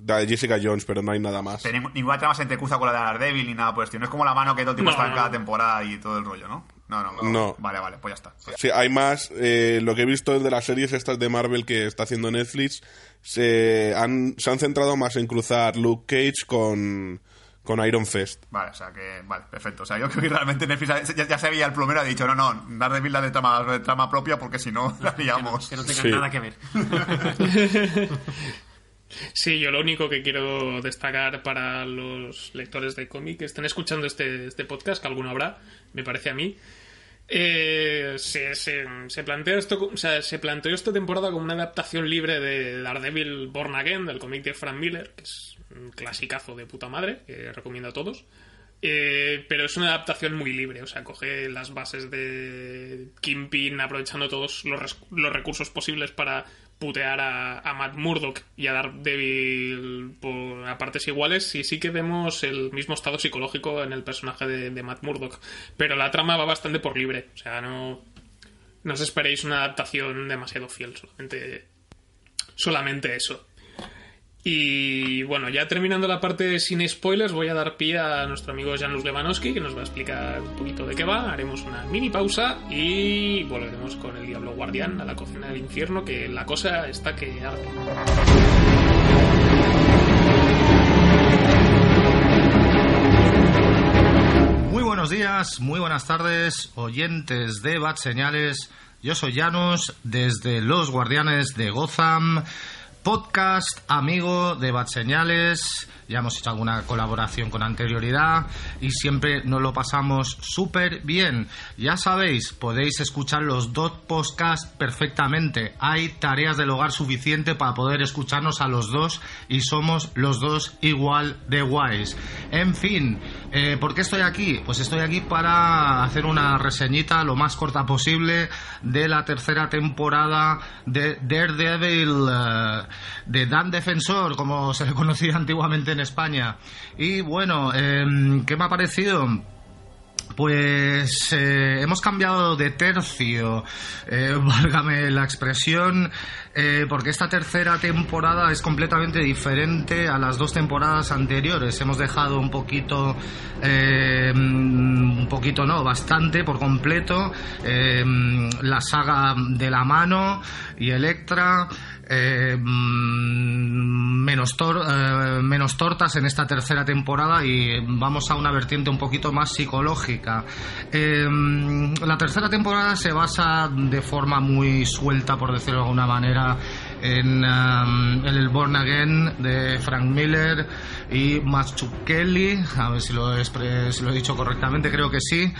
Da Jessica Jones, pero no hay nada más. Pero ningún- ninguna trama se entrecruza con la de Daredevil ni nada por el estilo. No es como la mano que todo el tiempo No, está en no, cada temporada y todo el rollo, ¿no? No, no, no. No. Vale, vale, pues ya está. Sí, hay más. eh, lo que he visto de las series estas de Marvel que está haciendo Netflix, se han, se han centrado más en cruzar Luke Cage con, con Iron Fist. Vale, o sea que, vale, perfecto. O sea, yo creo que realmente Netflix ya, ya se veía el plumero ha dicho, no, no, Daredevil la de trama, de trama propia porque si no la liamos. Que no tenga Sí. nada que ver. Sí, yo lo único que quiero destacar para los lectores de cómic que estén escuchando este, este podcast, que alguno habrá, me parece a mí, eh, se, se, plantea esto, o sea, se planteó esta temporada como una adaptación libre de Daredevil Born Again, del cómic de Frank Miller, que es un clasicazo de puta madre, que recomiendo a todos. Eh, pero es una adaptación muy libre, o sea, coge las bases de Kingpin aprovechando todos los, los recursos posibles para putear a, a Matt Murdock y a Daredevil por, a partes iguales y sí que vemos el mismo estado psicológico en el personaje de, de Matt Murdock, pero la trama va bastante por libre, o sea, no, no os esperéis una adaptación demasiado fiel, solamente, solamente eso. Y bueno, ya terminando la parte sin spoilers, voy a dar pie a nuestro amigo Janusz Lewanowski, que nos va a explicar un poquito de qué va. Haremos una mini pausa y volveremos con el Diablo Guardián a la cocina del infierno, que la cosa está que. Muy buenos días, muy buenas tardes, oyentes de Bad Señales. Yo soy Janus, desde Los Guardianes de Gotham, podcast amigo de Bad Señales. Ya hemos hecho alguna colaboración con anterioridad y siempre nos lo pasamos súper bien. Ya sabéis, podéis escuchar los dos podcasts perfectamente. Hay tareas del hogar suficiente para poder escucharnos a los dos y somos los dos igual de guays. En fin, eh, ¿por qué estoy aquí? Pues estoy aquí para hacer una reseñita lo más corta posible de la tercera temporada de Daredevil, eh, de Dan Defensor, como se le conocía antiguamente en España. Y bueno, em, ¿qué me ha parecido? Pues eh, hemos cambiado de tercio, eh, válgame la expresión, eh, porque esta tercera temporada es completamente diferente a las dos temporadas anteriores. Hemos dejado un poquito, eh, un poquito no, bastante por completo, eh, la saga de la mano y Electra. Eh, mm, menos, tor- eh, menos tortas en esta tercera temporada y vamos a una vertiente un poquito más psicológica. Eh, la tercera temporada se basa de forma muy suelta, por decirlo de alguna manera, en, um, en el Born Again de Frank Miller y Kelly, a ver si lo, he lo he dicho correctamente, creo que sí.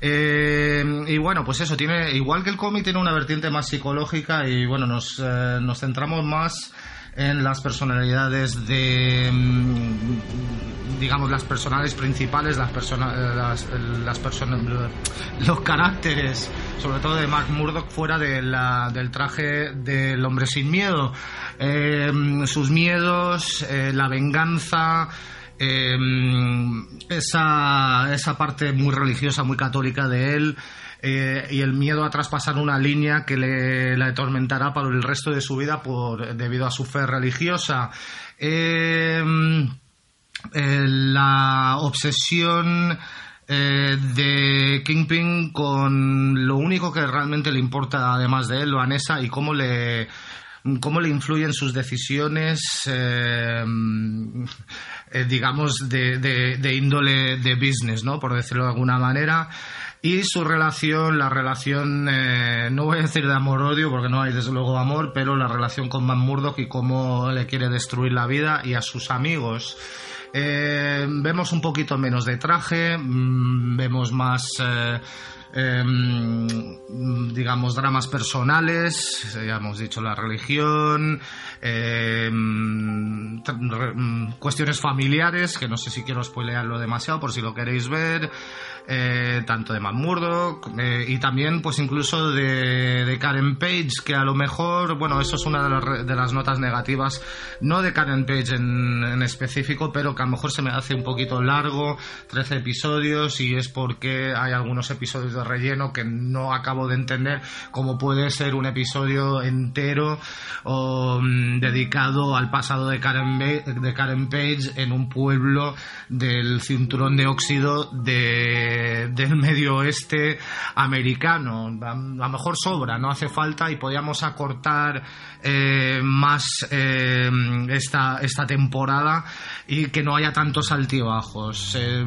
Eh, y bueno, pues eso, tiene igual que el cómic, tiene una vertiente más psicológica y bueno, nos, eh, nos centramos más en las personalidades de mm, digamos las personales principales las personas las, los caracteres sobre todo de Mark Murdock fuera del traje del hombre sin miedo. Eh, sus miedos eh, la venganza eh, esa, esa parte muy religiosa, muy católica de él eh, y el miedo a traspasar una línea que le, la atormentará para el resto de su vida por, debido a su fe religiosa. Eh, la obsesión eh, de Kingpin con lo único que realmente le importa además de él, Vanessa, y cómo le cómo le influyen sus decisiones digamos de, de- de índole de business, ¿no? Por decirlo de alguna manera. Y su relación, la relación, eh, no voy a decir de amor-odio, porque no hay desde luego amor, pero la relación con Matt Murdock y cómo le quiere destruir la vida y a sus amigos. Eh, vemos un poquito menos de traje, mm, vemos más... Eh, em, digamos, dramas personales, ya hemos dicho la religión, em, mm, cuestiones familiares, que no sé si quiero spoilearlo demasiado por si lo queréis ver, eh, tanto de Matt Murdock eh, y también pues incluso de, Karen Page que a lo mejor bueno eso es una de las, de las notas negativas no de Karen Page en, específico pero que a lo mejor se me hace un poquito largo 13 episodios y es porque hay algunos episodios de relleno que no acabo de entender como puede ser un episodio entero mm, dedicado al pasado de Karen, de Karen Page en un pueblo del cinturón de óxido de, del medio oeste americano. A, a lo mejor sobra, no hace falta y podíamos acortar eh, más eh, esta, esta temporada y que no haya tantos altibajos. Eh,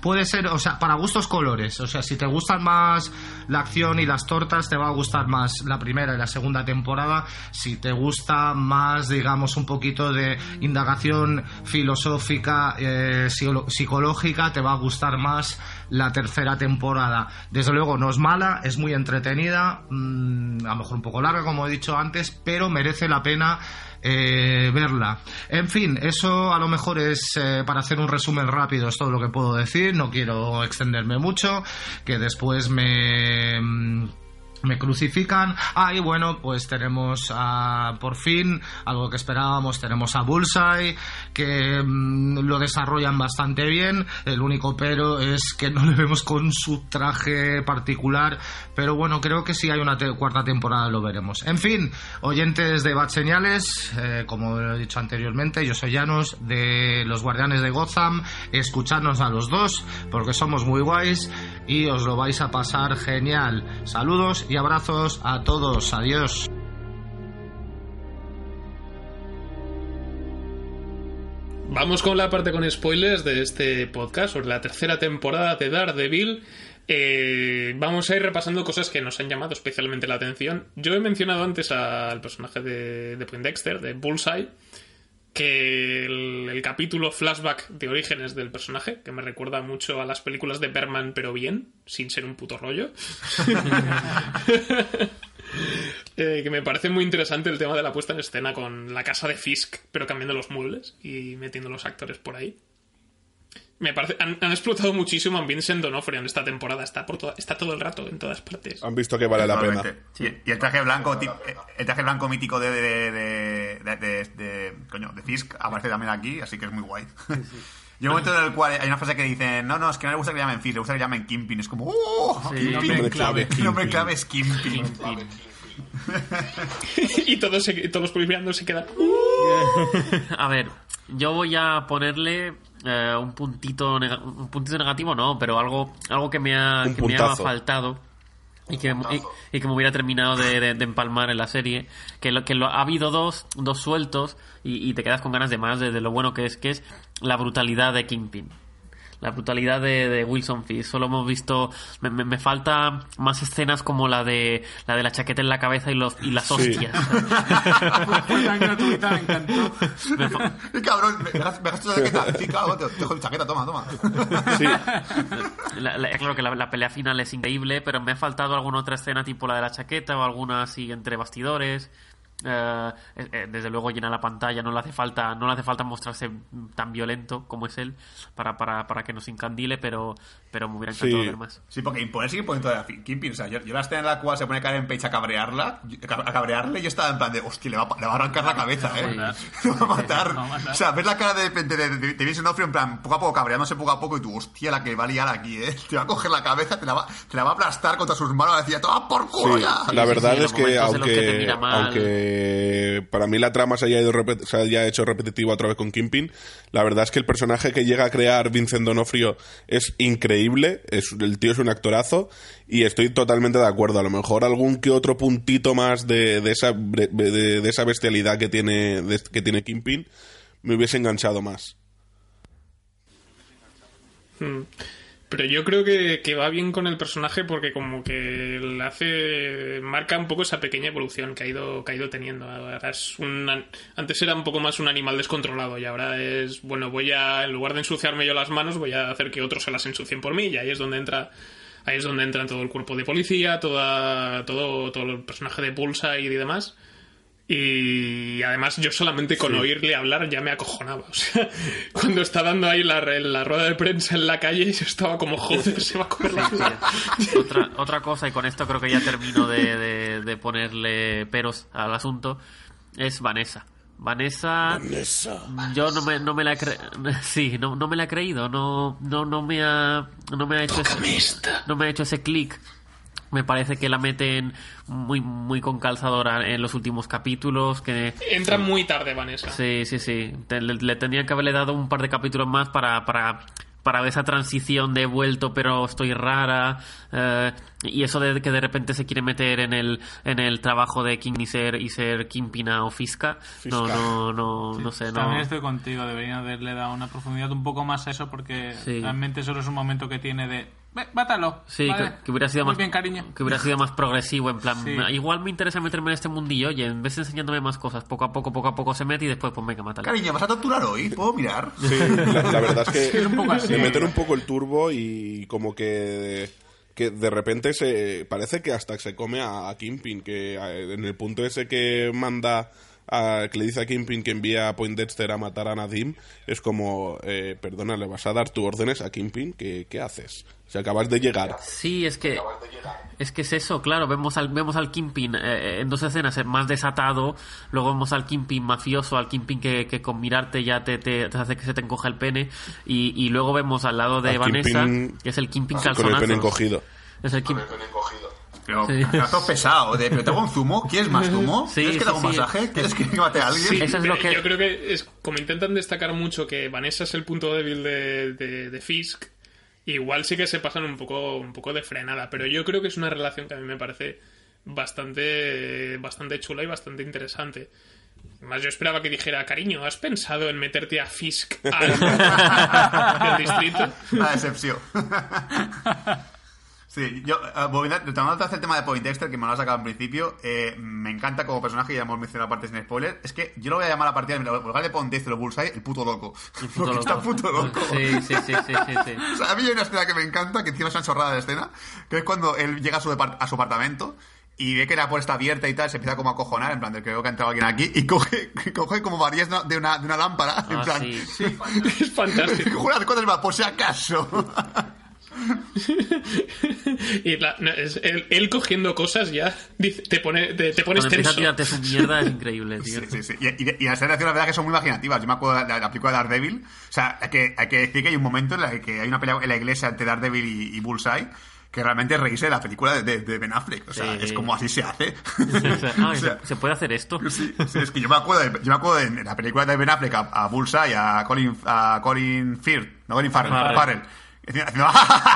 puede ser, o sea, para gustos colores. O sea, si te gustan más la acción y las tortas, te va a gustar más la primera y la segunda temporada. Si te gusta más, digamos, un poquito de indagación filosófica, eh, psicológica, te va a gustar más la tercera temporada. Desde luego no es mala, es muy entretenida, mm, a lo mejor un poco larga, como he dicho antes, pero merece la pena eh, verla. En fin, eso a lo mejor es eh, para hacer un resumen rápido, es todo lo que puedo decir, no quiero extenderme mucho, que después me... mm, me crucifican. Ah, y bueno, pues tenemos por fin algo que esperábamos, tenemos a Bullseye, que mm, lo desarrollan bastante bien. El único pero es que no le vemos con su traje particular, pero bueno, creo que si hay una cuarta temporada lo veremos. En fin, oyentes de Bad Señales, eh, como he dicho anteriormente, yo soy Janus de los Guardianes de Gotham. Escuchadnos a los dos, porque somos muy guays y os lo vais a pasar genial. Saludos y abrazos a todos. Adiós. Vamos con la parte con spoilers de este podcast sobre la tercera temporada de Daredevil. Eh, vamos a ir repasando cosas que nos han llamado especialmente la atención. Yo he mencionado antes al personaje de, de de Bullseye, que el, capítulo flashback de orígenes del personaje, que me recuerda mucho a las películas de Berman, pero bien, sin ser un puto rollo. Eh, que me parece muy interesante el tema de la puesta en escena con la casa de Fisk, pero cambiando los muebles y metiendo los actores por ahí. Me parece, han, han explotado muchísimo a Vincent D'Onofrio en esta temporada. Está, por toda- está todo el rato en todas partes. Han visto que vale la pena. Sí, y el traje blanco el traje blanco mítico de, de, de, de, de- de- coño, de Fisk aparece también aquí, así que es muy guay. Y un momento en el cual hay una frase que dicen, no, no, es que no le gusta que le llamen Fisk, le gusta que le llamen Kimpin. Es como, ¡oh! Sí, nombre clave. El nombre clave es Kimpin. y todos, se- todos los se quedan. A ver, yo voy a ponerle eh, un puntito nega- un puntito negativo, no, pero algo algo que me ha, que me ha faltado y que, y, y que me hubiera terminado de, de- de empalmar en la serie. Que lo que lo, ha habido dos, dos sueltos y, y te quedas con ganas de más de, de lo bueno que es, que es la brutalidad de Kingpin. La brutalidad de, de Wilson Fisk. Solo hemos visto. Me, me- me falta más escenas como la de la de la chaqueta en la cabeza y, los, y las Sí. hostias. Fue tan gratuita, me encantó. Me fa- ¡Qué cabrón! ¿Me dejas tu chaqueta? Sí, claro, te, dejo chaqueta, toma, toma. Sí. La- la- claro que la, la pelea final es increíble, pero me ha faltado alguna otra escena tipo la de la chaqueta o alguna así entre bastidores. Eh, eh, eh, desde luego llena la pantalla, no le hace falta, no le hace falta mostrarse tan violento como es él para, para, para que nos incandile, pero, pero me hubiera encantado Sí. ver más. Sí, porque imponer sigue poniendo a Kimpin. O sea, yo, yo la escena en la cual se pone Karen Page a cabrearla, a cabrearle, yo estaba en plan de, hostia, le va, a- le va a arrancar la cabeza, ¿eh? Va a matar. Le va a matar. O sea, ves la cara de, de, de, de, de Vincent D'Onofrio en plan, poco a poco, cabreándose poco a poco, y tú, hostia, la que va a liar aquí, ¿eh? Te va a coger la cabeza, te la va, te la va a aplastar contra sus manos, decía, toma por culo Sí, ya. la verdad sí, es que los que aunque, aunque para mí la trama se haya, ido hecho repetitivo otra vez con Kimpin, la verdad es que el personaje que llega a crear Vincent D'Onofrio es increíble, el tío es un actorazo y estoy totalmente de acuerdo. A lo mejor algún que otro puntito más de, esa, de, esa bestialidad que tiene, que tiene Kimpin me hubiese enganchado más. Pero yo creo que, que va bien con el personaje porque como que le hace... marca un poco esa pequeña evolución que ha ido, que ha ido teniendo. Ahora es un, antes era un poco más un animal descontrolado y ahora es, bueno, voy a, en lugar de ensuciarme yo las manos, voy a hacer que otros se las ensucien por mí y ahí es donde entra... Ahí es donde entra todo el cuerpo de policía, toda, todo, todo el personaje de Pulsa y demás. Y además yo solamente con oírle hablar ya me acojonaba. O sea, cuando está dando ahí la, la rueda de prensa en la calle, yo estaba como, joder, se va a comer la otra, otra cosa, y con esto creo que ya termino de, de, de ponerle peros al asunto, es Vanessa. Vanessa, yo no me, no me la cre... sí, no, no me la he creído, no, no, no me ha, no me ha hecho ese, no me ha hecho ese clic me parece que la meten muy muy con calzadora en los últimos capítulos que entra muy tarde Vanessa. Sí sí sí. Te- le, le tendrían que haberle dado un par de capítulos más para para para esa transición de vuelto pero estoy rara eh, y eso de que de repente se quiere meter en el en el trabajo de King y ser y ser Kimpina o Fisca. No Fisca. no no no sé no. También estoy contigo, deberían haberle dado una profundidad un poco más a eso porque Sí. realmente solo es un momento que tiene de... "Ve, Mátalo. Sí, vale. que, que hubiera sido Muy más bien, cariño. que hubiera sido más progresivo en plan Sí. igual me interesa meterme en este mundillo oye en vez de enseñándome más cosas poco a poco poco a poco se mete y después pues venga mátalo Cariño, ¿vas a torturar hoy? ¿Puedo mirar? Sí, la, la verdad es que Es un poco así. le meten un poco el turbo y como que que de repente se parece que hasta se come a, a Kingpin que en el punto ese que manda a- que le dice a Kingpin que envía a Poindexter a matar a Nadim es como eh, perdona le vas a dar tus órdenes a Kingpin ¿qué, qué haces? Si acabas de llegar Sí, es que es que es eso, claro, vemos al vemos al Kingpin eh, en dos escenas más desatado, luego vemos al Kingpin mafioso, al Kingpin que, que con mirarte ya te, te, te hace que se te encoja el pene y, y luego vemos al lado de Al Vanessa, Kingpin que es el Kingpin con el calzonazo. pene encogido Es el Kingpin Pero, Sí. pesado, de, pero te hago un zumo, ¿quieres más zumo? Sí, ¿Quieres que te haga un masaje? ¿Quieres que mate a alguien? Sí. Eso es lo que- Yo creo que es como intentan destacar mucho que Vanessa es el punto débil de, de, de Fisk. Igual sí que se pasan un poco, un poco de frenada, pero yo creo que es una relación que a mí me parece bastante, bastante chula y bastante interesante. Más yo esperaba que dijera, cariño, ¿has pensado en meterte a Fisk al del distrito? La decepción. Sí, yo, eh, otra vez el tema de Poindexter, que me lo has sacado al principio, eh, me encanta como personaje, ya hemos mencionado partes sin spoiler, es que yo lo voy a llamar a partir de en lugar de Poindexter o Bullseye, el puto loco. el puto Porque está loco. puto loco. Sí, sí, sí, sí, sí, sí. O sea, a mí hay una escena que me encanta, que encima es una chorrada de escena, que es cuando él llega a su, depart- a su apartamento y ve que la puerta está abierta y tal, se empieza como a cojonar, en plan de creo que ha entrado alguien aquí, y coge, coge como varillas de una, de una lámpara, en Ah, plan, sí. Es fantástico. coge cuantas más, por si acaso. Y la- no, es- él, él cogiendo cosas ya dice- te, pone, te, te pones empieza a tenso. tirarte su mierda es increíble, tío. Sí, sí, sí. Y, y, y las escenas la verdad que son muy imaginativas. Yo me acuerdo de la, la película de Daredevil. O sea, hay que, hay que decir que hay un momento en el que hay una pelea en la iglesia entre Daredevil y, y Bullseye que realmente es reírse de la película de, de- de Ben Affleck. O sea, Sí. es como así se hace. O sea, ah, O sea, ¿se, se puede hacer esto? Sí, sí, es que yo me acuerdo, de, yo me acuerdo de, en la película de Ben Affleck a, a Bullseye, a Colin, a Colin Firth, no Colin Farrell, Farrell. Farrell. Haciendo,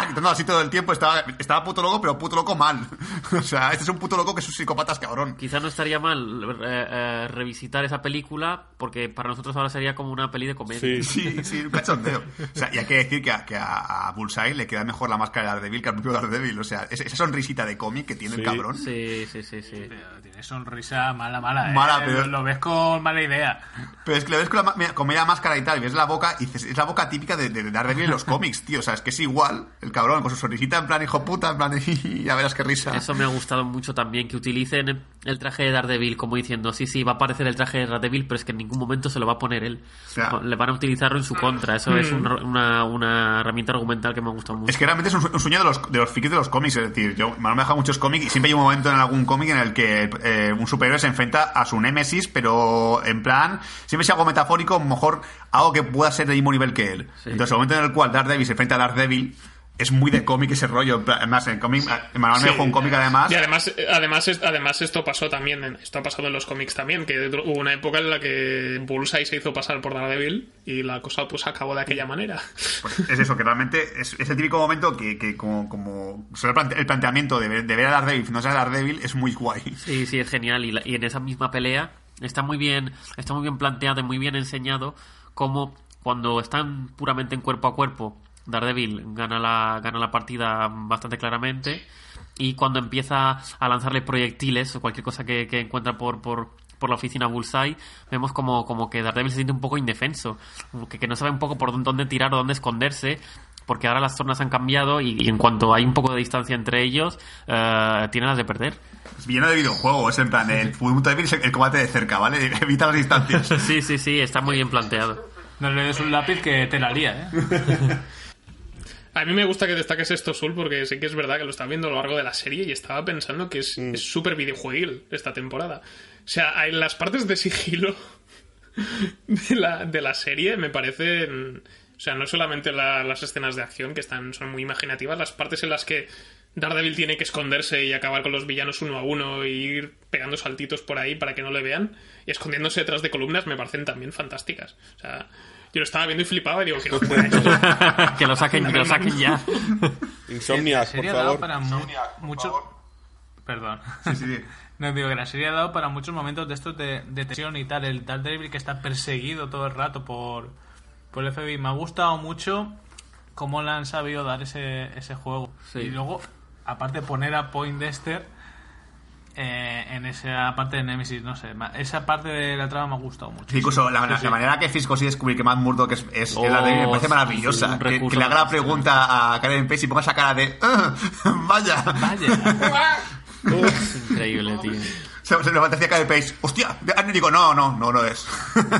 gritando así todo el tiempo, estaba, estaba puto loco, pero puto loco mal. O sea, este es un puto loco que es un psicópata cabrón. Quizá no estaría mal eh, eh, revisitar esa película porque para nosotros ahora sería como una peli de comedia. Sí. Sí, sí, un cachondeo. O sea, y hay que decir que a, que a, a Bullseye le queda mejor la máscara de Daredevil que al propio Daredevil. O sea, es- esa sonrisita de cómic que tiene el Sí. cabrón. Sí, sí, sí, sí. Pero tiene sonrisa mala, mala. ¿eh? Mala, pero- Lo, lo ves con mala idea. Pero es que lo ves con la con media máscara y tal, y ves la boca, y dices, es la boca típica de, de Daredevil en los cómics, tío. O sea, es que es igual, el cabrón, con su sonrisita en plan hijo puta, en plan, ya verás qué risa. Eso me ha gustado mucho también, que utilicen el traje de Daredevil como diciendo, sí, sí, va a aparecer el traje de Daredevil, pero es que en ningún momento se lo va a poner él. Ya. Le van a utilizarlo en su contra. Eso es un- una, una herramienta argumental que me ha gustado mucho. Es que realmente es un, un sueño de los, de los frikis de los cómics. Es decir, yo me han dejado muchos cómics y siempre hay un momento en algún cómic en el que eh, un superhéroe se enfrenta a su némesis, pero en plan, siempre si algo metafórico, mejor algo que pueda ser del mismo nivel que él. Sí. Entonces, el momento en el cual Daredevil se enfrenta a Daredevil es muy de cómic ese rollo. Además, en cómic, en Manuel me dejó un cómic además. Y además, además, además esto pasó también, en- esto ha pasado en los cómics también, que hubo una época en la que Bullseye se hizo pasar por Daredevil y la cosa pues acabó de aquella manera. Pues es eso, que realmente es, es el típico momento que, que como, como el, plante- el planteamiento de ver, de ver a Daredevil, no ser a Daredevil, es muy guay. Sí, sí, es genial. Y, la- y en esa misma pelea está muy bien, está muy bien planteado y muy bien enseñado cómo cuando están puramente en cuerpo a cuerpo Daredevil gana la, gana la partida bastante claramente y cuando empieza a lanzarle proyectiles o cualquier cosa que, que encuentra por, por, por la oficina Bullseye, vemos como, como que Daredevil se siente un poco indefenso, que, que no sabe un poco por dónde tirar o dónde esconderse, porque ahora las zonas han cambiado y, y en cuanto hay un poco de distancia entre ellos, eh, tienen las de perder. Es lleno de videojuegos, en plan, el punto débil es el combate de cerca, ¿vale? Evita las distancias. Sí, sí, sí, está muy bien planteado. No le des un lápiz que te la lía, ¿eh? A mí me gusta que destaques esto, Sul, porque sé que es verdad que lo estaba viendo a lo largo de la serie y estaba pensando que es es súper videojueguil esta temporada. O sea, en las partes de sigilo de la, de la serie me parecen... O sea, no solamente la- las escenas de acción, que están, son muy imaginativas, las partes en las que Daredevil tiene que esconderse y acabar con los villanos uno a uno e ir pegando saltitos por ahí para que no le vean y escondiéndose detrás de columnas me parecen también fantásticas. O sea, yo lo estaba viendo y flipaba y digo, que que lo saquen, que lo saquen ya. Insomniac, por favor. para mu- muchos... Perdón. Sí, sí, sí. No, digo que la serie ha dado para muchos momentos de estos de, de tensión y tal. El Daredevil que está perseguido todo el rato por, por el FBI. Me ha gustado mucho cómo le han sabido dar ese, ese juego. Sí. Y luego, aparte, poner a Poindexter eh, en esa parte de Nemesis. No sé, ma- esa parte de la trama me ha gustado mucho. Sí, incluso la, la- la manera que Fisk consigue descubrir que Matt Murdock es, es, es Oh, la de me parece sí, maravillosa. sí, que, que le haga la pregunta a Karen Pace y ponga esa cara de "Ah, vaya. Vaya. Es increíble, tío. Se, se levanta hacia Karen Pace. Hostia, y digo, no, no, no, no es.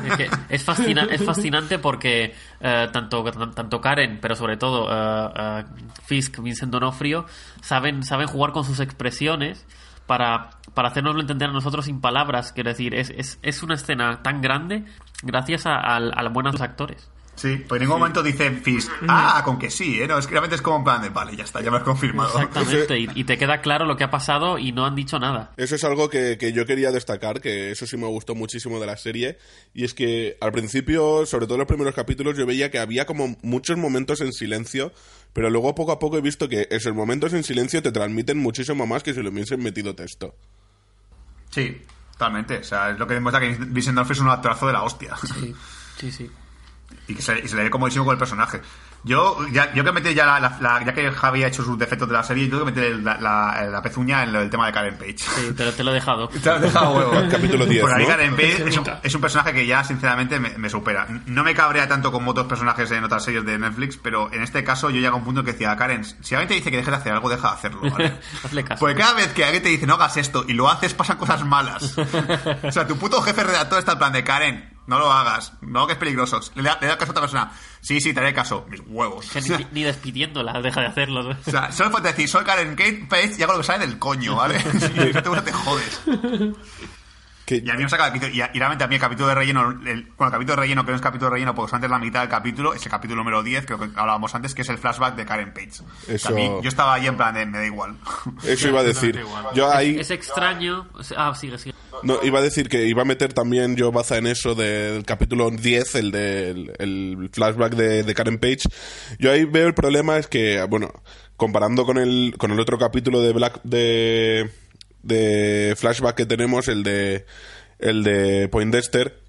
Es, que es, fascina- es fascinante porque eh, tanto, tanto Karen, pero sobre todo eh, eh, Fisk, Vincent Donofrio, saben, saben jugar con sus expresiones para, para hacernoslo entender a nosotros sin palabras. Quiero decir, es, es, es una escena tan grande gracias a, a, a buenos actores. Sí, pues en ningún momento dice Fisk, ah, con que sí, ¿eh? No, es que realmente es como en plan de, vale, ya está, ya me has confirmado. Exactamente, y, y te queda claro lo que ha pasado y no han dicho nada. Eso es algo que, que yo quería destacar, que eso sí me gustó muchísimo de la serie, y es que al principio, sobre todo en los primeros capítulos, yo veía que había como muchos momentos en silencio, pero luego poco a poco he visto que esos momentos en silencio te transmiten muchísimo más que si le hubiesen metido texto. Sí, totalmente. O sea, es lo que demuestra que Vincent D'Onofrio es un actorazo de la hostia. Sí, sí, sí. Y que se, y se le ve comodísimo con el personaje. Yo, ya, yo que metí ya la, la- la- ya que Javi ha hecho sus defectos de la serie, yo que meter la, la- la pezuña en el tema de Karen Page. Sí, te, lo- te lo he dejado. Te lo has dejado huevo. Capítulo 10, Porque a mí ¿no? Karen Page es un, es un personaje que ya, sinceramente, me, me supera. No me cabrea tanto como otros personajes en otras series de Netflix, pero en este caso yo llego a un punto que decía, Karen, si alguien te dice que dejes de hacer algo, deja de hacerlo, ¿vale? Hazle caso. Porque cada vez que alguien te dice no hagas esto y lo haces, pasan cosas malas. O sea, tu puto jefe redactor está en plan de Karen, no lo hagas, no que es peligroso. Le da, le da caso a otra persona. Sí, sí, te haré caso. Mis huevos. Que ni, ni despidiéndola, deja de hacerlo. ¿no? o sea, solo falta decir, soy Karen Kate Page y hago lo que sale del coño, ¿vale? Si no te gusta, te jodes. Que, Y a mí me saca el capítulo. Y, y realmente a mí el capítulo de relleno, el, bueno, el capítulo de relleno, que no es capítulo de relleno, porque solamente es la mitad del capítulo, es el capítulo número 10, creo que hablábamos antes, que es el flashback de Karen Page. Eso- Que a mí- yo estaba ahí en plan de, me da igual. eso iba a decir. Yo ahí... Es extraño. Ah, sigue, sigue. No, iba a decir que iba a meter también yo baza en eso del capítulo 10, el del el flashback de, de Karen Page. Yo ahí veo el problema es que, bueno, comparando con el, con el otro capítulo de Black, de, de flashback que tenemos, el de, el de Poindexter,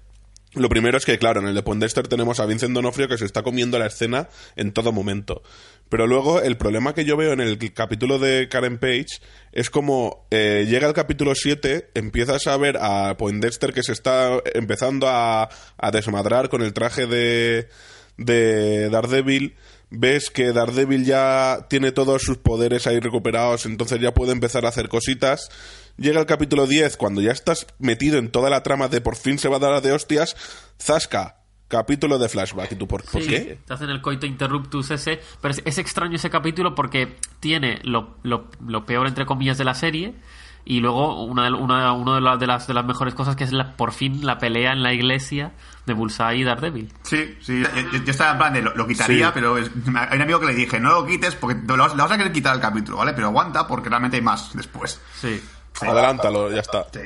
lo primero es que, claro, en el de Poindexter tenemos a Vincent Donofrio que se está comiendo la escena en todo momento. Pero luego el problema que yo veo en el capítulo de Karen Page es como eh, llega el capítulo 7, empiezas a ver a Poindexter que se está empezando a, a desmadrar con el traje de, de Daredevil. Ves que Daredevil ya tiene todos sus poderes ahí recuperados, entonces ya puede empezar a hacer cositas. Llega el capítulo 10, cuando ya estás metido en toda la trama de por fin se va a dar de hostias, zasca, capítulo de flashback. ¿Y tú por, qué? Te hacen el coito interruptus ese. Pero es, es extraño ese capítulo porque tiene lo, lo, lo peor, entre comillas, de la serie. Y luego una de, una, una de, la- de las, de las mejores cosas que es la, por fin la pelea en la iglesia de Bullseye y Daredevil. Sí, sí. Yo, estaba en plan de lo, lo quitaría, Sí. pero es- hay un amigo que le dije, no lo quites porque lo, vas- lo vas a querer quitar el capítulo, ¿vale? Pero aguanta porque realmente hay más después. Sí. Adelántalo, ya está. Sí.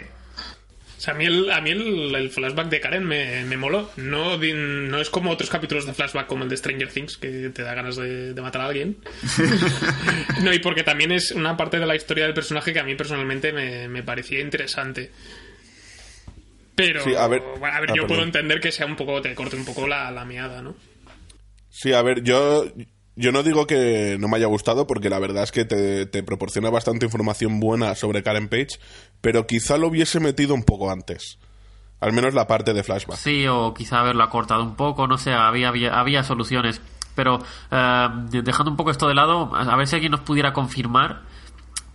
O sea, a mí el, a mí el, el flashback de Karen me, me moló. No, no es como otros capítulos de flashback como el de Stranger Things, que te da ganas de, de matar a alguien. no, y porque también es una parte de la historia del personaje que a mí personalmente me, me parecía interesante. Pero, Sí, a ver- bueno, a ver, ah, yo puedo entender que sea un poco, te corte un poco la, la meada, ¿no? Sí, a ver, yo Yo no digo que no me haya gustado, porque la verdad es que te, te proporciona bastante información buena sobre Karen Page, pero quizá lo hubiese metido un poco antes. Al menos la parte de flashback. Sí, o quizá haberlo acortado un poco, no sé, había, había, había soluciones. Pero eh, dejando un poco esto de lado, a ver si alguien nos pudiera confirmar,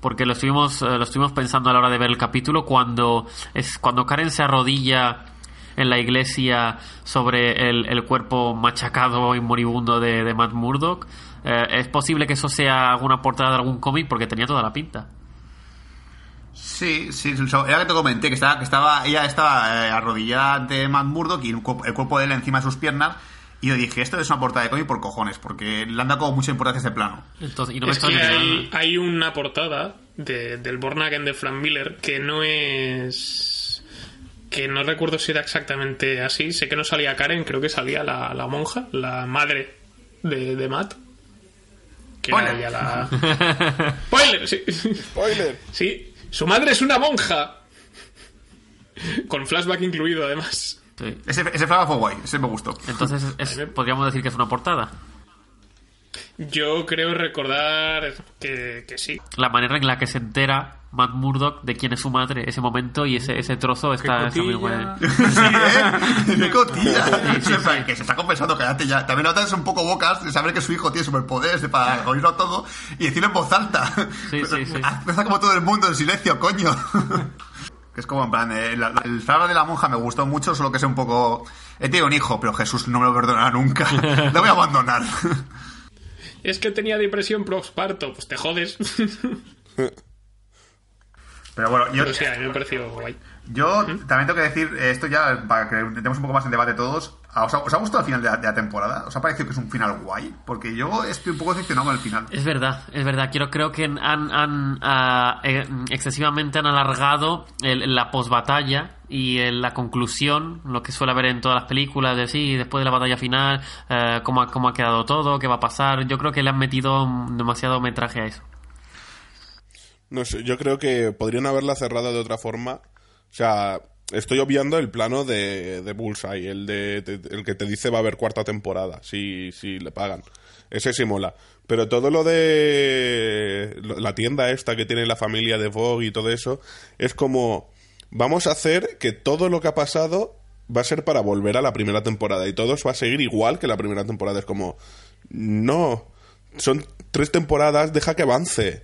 porque lo estuvimos, eh, lo estuvimos pensando a la hora de ver el capítulo, cuando, es, cuando Karen se arrodilla en la iglesia sobre el, el cuerpo machacado y moribundo de, de Matt Murdock. Eh, es posible que eso sea alguna portada de algún cómic porque tenía toda la pinta. Sí, sí, era que te comenté que estaba, que estaba ella estaba eh, arrodillada ante Matt Murdock y el cuerpo de él encima de sus piernas. Y yo dije, esto es una portada de cómic por cojones, porque le han dado como mucha importancia a este plano. Entonces, y no me Es que hay, hay una portada de, del Born Again de Frank Miller que no es. que no recuerdo si era exactamente así. Sé que no salía Karen, creo que salía la, la monja, la madre de, de Matt. Que era Spoiler. la. ¡Spoiler! Sí. ¡Spoiler! Sí, su madre es una monja. Con flashback incluido, además. Sí. Ese, ese flama fue guay, ese me gustó. Entonces, es- es- podríamos decir que es una portada. Yo creo recordar que, que sí. La manera en la que se entera Matt Murdock de quién es su madre, ese momento y ese, ese trozo está, está muy bueno. Sí, ¿eh? ¡Qué cotilla! Sí, sí, sí. Que se está compensando, cállate ya. También notas un poco bocas de saber que su hijo tiene superpoderes de para oírlo todo y decirlo en voz alta. Sí, sí, sí. Empieza como todo el mundo en silencio, coño. Que es como en plan, eh, la- la- el flama de la monja me gustó mucho, solo que es un poco... He tenido un hijo, pero Jesús no me lo perdonará nunca. Lo voy a abandonar. Es que tenía depresión postparto. Pues te jodes. Pero bueno, yo, Pero sí, a mí me pareció guay. Yo también tengo que decir, eh, esto ya para que entremos un poco más en debate todos. ¿Os ha, os ha gustado el final de la, de la temporada? ¿Os ha parecido que es un final guay? Porque yo estoy un poco decepcionado con el final. Es verdad, es verdad. Quiero, creo que han, han, ah, eh, excesivamente han alargado el- la posbatalla y el- la conclusión, lo que suele haber en todas las películas, de sí, después de la batalla final, eh, cómo, ha- cómo ha quedado todo, qué va a pasar. Yo creo que le han metido demasiado metraje a eso. No sé, yo creo que podrían haberla cerrado de otra forma. O sea, estoy obviando el plano de, de Bullseye, el, de, el que te dice va a haber cuarta temporada, si, si le pagan. Ese sí mola. Pero todo lo de la tienda esta que tiene la familia de Vogue y todo eso, es como, vamos a hacer que todo lo que ha pasado va a ser para volver a la primera temporada y todo va a seguir igual que la primera temporada. Es como, no, son tres temporadas, deja que avance.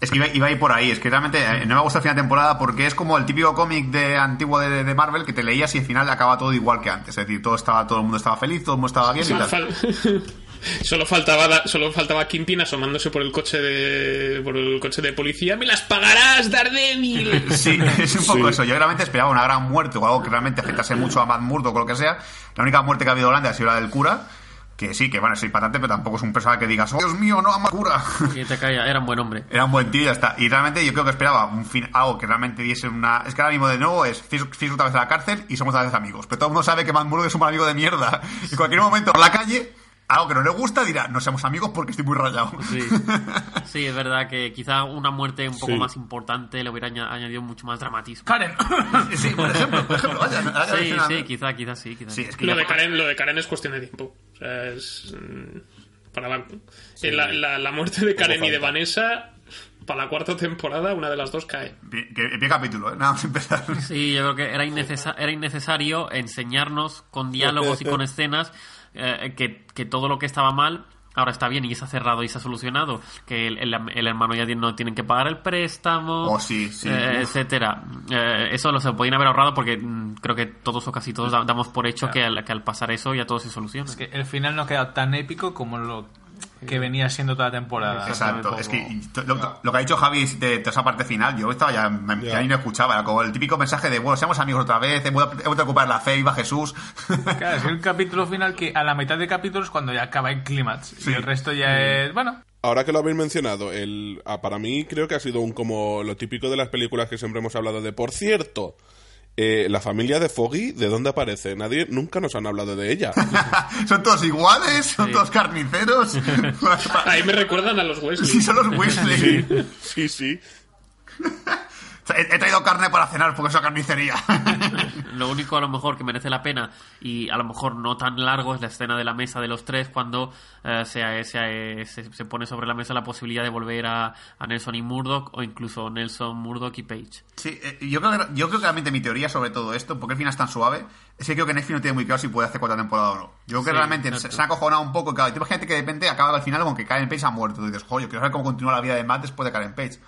Es que iba, iba a ir por ahí. Es que realmente eh, no me gusta el final de temporada porque es como el típico cómic de antiguo de, de Marvel que te leías y al final acaba todo igual que antes. Es decir, todo estaba, todo el mundo estaba feliz, todo el mundo estaba bien y tal. fal- solo faltaba solo faltaba Kingpin asomándose por el coche de por el coche de policía. ¡Me las pagarás, Daredevil! Sí, es un poco Sí. eso. Yo realmente esperaba una gran muerte o algo que realmente afectase mucho a Matt Murdock o lo que sea. La única muerte que ha habido grande ha sido la del cura. Que sí, que bueno, es impactante, pero tampoco es un personaje que digas, oh, Dios mío, no, ama cura. Y te calla, era un buen hombre. Era un buen tío y ya está. Y realmente yo creo que esperaba un fin, algo que realmente diese una. Es que ahora mismo de nuevo es Fisk otra vez a la cárcel y somos otra vez amigos. Pero todo el mundo sabe que Matt Murdock es un mal amigo de mierda. Y en cualquier momento por la calle, algo que no le gusta, dirá, no seamos amigos porque estoy muy rayado. Sí. sí, es verdad que quizá una muerte un poco Sí. más importante le hubiera aña- añadido mucho más dramatismo. Karen. sí, por ejemplo, por ejemplo, vaya, Sí, sí, quizá, quizá sí. Quizá. Sí, es que lo de Karen, lo de Karen es cuestión de tiempo. O sea, es mm, para la, eh, la, la- la muerte de Karen y de. Vanessa para la cuarta temporada una de las dos cae. Pie, que- pie capítulo, ¿eh? Nada más empezar. Sí, yo creo que era, innecesa- era innecesario enseñarnos con diálogos y con escenas eh, que, que todo lo que estaba mal ahora está bien y se ha cerrado y se ha solucionado. Que el, el- el hermano ya tiene- no tienen que pagar el préstamo, Oh, sí, sí. eh, etcétera. Eh, eso lo se podían haber ahorrado porque mm, creo que todos o casi todos da- damos por hecho que, al, que al pasar eso ya todo se soluciona. Es que el final no ha quedado tan épico como lo que venía siendo toda la temporada. Exacto, es que lo, lo que ha dicho Javi de, de esa parte final, yo estaba ya, me- ya ni lo escuchaba, era como el típico mensaje de, bueno, seamos amigos otra vez, hemos de, hemos de ocupar la fe, iba Jesús. Claro, es un capítulo final que a la mitad de capítulos cuando ya acaba el clímax. Sí. Y el resto ya es, bueno, Ahora que lo habéis mencionado, el, ah, para mí creo que ha sido un como lo típico de las películas que siempre hemos hablado de. Por cierto, eh, la familia de Foggy, ¿de dónde aparece? Nadie, nunca nos han hablado de ella. son todos iguales, son todos carniceros. Ahí me recuerdan a los Wesley. sí, son los Weasley. sí, sí. He, he traído carne para cenar porque es una carnicería. Lo único a lo mejor que merece la pena y a lo mejor no tan largo es la escena de la mesa de los tres cuando eh, se, se, se- se pone sobre la mesa la posibilidad de volver a, a Nelson y Murdoch o incluso Nelson, Murdoch y Page. Sí, eh, yo creo, que, yo creo que realmente mi teoría sobre todo esto, porque el final es tan suave, es que creo que Netflix no tiene muy claro si puede hacer cuarta temporada o no. Yo creo que Sí, realmente se, exacto. se ha acojonado un poco. Claro, imagínate que de repente acaba al final con que Karen Page ha muerto. Tú dices, joder, quiero saber cómo continúa la vida de Matt después de Karen Page.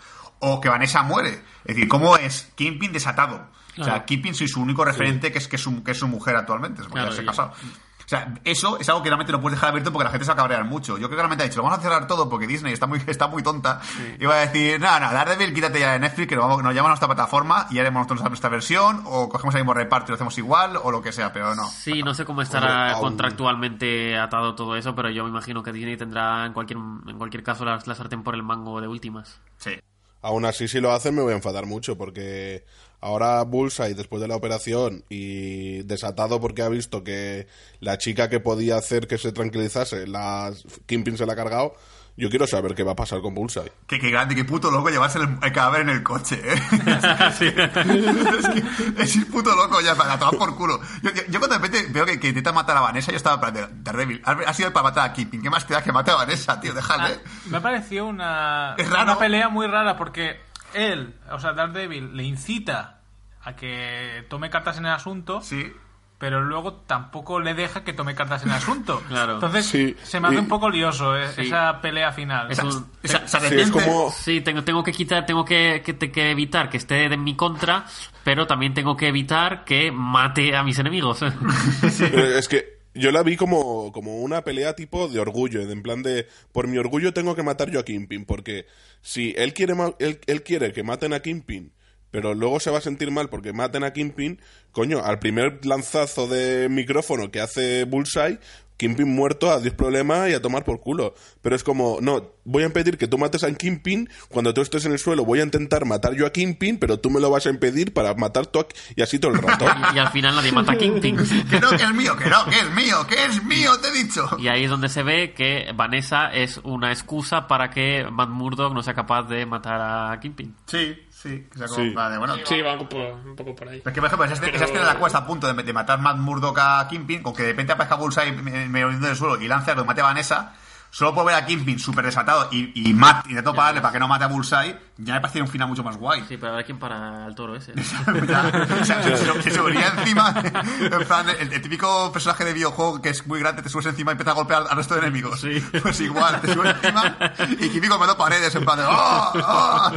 O que Vanessa muere. Es decir, cómo es Kingpin desatado. O sea, Claro. Kingpin soy su único referente que es, que es, su, que es su mujer actualmente. Es porque Claro, se ha casado. O sea, eso es algo que realmente no puedes dejar abierto porque la gente se va a cabrear mucho. Yo creo que realmente ha dicho, lo vamos a cerrar todo porque Disney está muy, está muy tonta. Y va a decir, no, no, Daredevil, quítate ya de Netflix, que nos, vamos, nos llaman a nuestra plataforma y haremos nosotros nuestra versión, o cogemos el mismo reparto y lo hacemos igual, o lo que sea, pero no. Sí, no sé cómo estará contractualmente atado todo eso, pero yo me imagino que Disney tendrá en cualquier, en cualquier caso la, la sartén por el mango de últimas. Sí. Aún así, si lo hacen, me voy a enfadar mucho porque ahora Bullseye, después de la operación y desatado porque ha visto que la chica que podía hacer que se tranquilizase, la Kingpin se la ha cargado, yo quiero saber qué va a pasar con Bullseye. Que, que grande, que puto loco llevarse el, el cadáver en el coche, ¿eh? es, que, es ir puto loco ya, para tomar por culo. Yo, yo, yo cuando de repente veo que, que intenta matar a Vanessa, yo estaba para Daredevil. Ha, ha sido para matar a Keeping. ¿Qué más te da que mate a Vanessa, tío? Déjale. Ah, me pareció una, Es raro. una pelea muy rara porque él, o sea, Daredevil, le incita a que tome cartas en el asunto, Sí. Pero luego tampoco le deja que tome cartas en el asunto. Claro. Entonces Sí, se me hace y- un poco lioso eh, Sí. esa pelea final. Es un- Esa- esa Sí, es como... Sí, tengo, tengo que quitar, tengo que, que, que evitar que esté en mi contra, pero también tengo que evitar que mate a mis enemigos. Pero es que yo la vi como, como una pelea tipo de orgullo, en plan de, por mi orgullo tengo que matar yo a Kingpin, porque si él quiere, él, él quiere que maten a Kingpin, pero luego se va a sentir mal porque maten a Kingpin, coño, al primer lanzazo de micrófono que hace Bullseye, Kingpin muerto, adiós problema y a tomar por culo. Pero es como, no, voy a impedir que tú mates a Kingpin, cuando tú estés en el suelo voy a intentar matar yo a Kingpin, pero tú me lo vas a impedir para matar tú a... y así todo el rato. y, y al final nadie mata a Kingpin. Que no, que es mío, que no, que es mío, que es mío, te he dicho. Y ahí es donde se ve que Vanessa es una excusa para que Matt Murdock no sea capaz de matar a Kingpin. Sí, sí. Que sea como, Sí. vale, bueno, Sí, va un poco, un poco por ahí. Es que, por ejemplo, esa, escena- esa escena la cual está a punto de, de matar Matt Murdock a Kingpin, con que de repente aparezca Bullseye me- medio en el suelo y lance algo y mate a Vanessa, solo por ver a Kingpin súper desatado y, y Matt intentando pararle para que no mate a Bullseye, ya me parecía un final mucho más guay. Sí, pero a ver quién para al toro ese. O sea, se, subiría encima, en plan, el, el típico personaje de videojuego que es muy grande, te subes encima y empiezas a golpear al resto de enemigos. Pues igual, te subes encima y Kingpin golpeando paredes, en plan de ¡Oh! ¡Oh!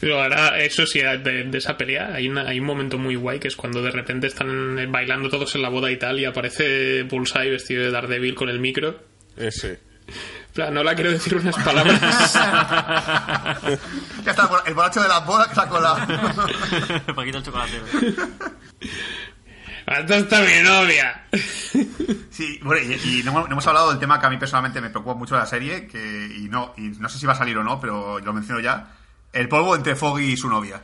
Pero ahora, eso sí, de, de esa pelea hay, una- hay un momento muy guay que es cuando de repente están bailando todos en la boda y tal y aparece Bullseye vestido de Daredevil con el micro. Ese. Plan, no la quiero decir unas palabras. Ya está, el borracho de la boda que sacó la... Paquito el chocolatero. ¡Hasta está mi novia! Sí, bueno, y, y no, hemos- no hemos hablado del tema que a mí personalmente me preocupa mucho de la serie, que, y, no, y no sé si va a salir o no, pero lo menciono ya. El polvo entre Foggy y su novia.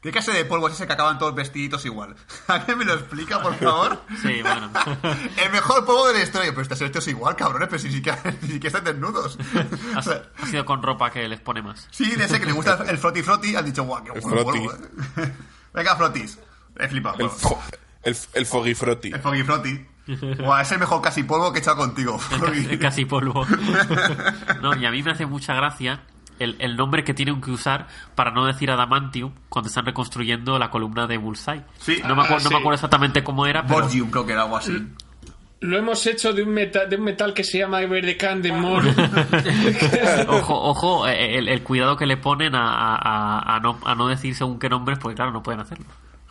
¿Qué clase de polvo es ese que acaban todos vestiditos igual? ¿Alguien me lo explica, por favor? Sí, bueno. El mejor polvo de la historia. Pero estos estos igual, cabrones, pero si ni siquiera, ni siquiera están desnudos. Ha, O sea, ha sido con ropa que les pone más. sí, de ese que le gusta el froti froti, han dicho, guau, qué El bueno polvo, eh". Venga, frotis. He flipado. El, fo- el, el Foggy Frotty. El foggy froti. Guau, es el mejor casi polvo que he echado contigo. Foggy. Casi polvo. No, y a mí me hace mucha gracia el, el nombre que tienen que usar para no decir adamantium cuando están reconstruyendo la columna de Bullseye. Sí. No me, acuerdo, Ah, no me sí. acuerdo exactamente cómo era, pero... Borgium, creo que era algo así. Lo hemos hecho de un metal, de un metal que se llama Verdecandemore. ojo, ojo, eh, el, el cuidado que le ponen a, a- a- a no, a no decir según qué nombres, porque claro, no pueden hacerlo.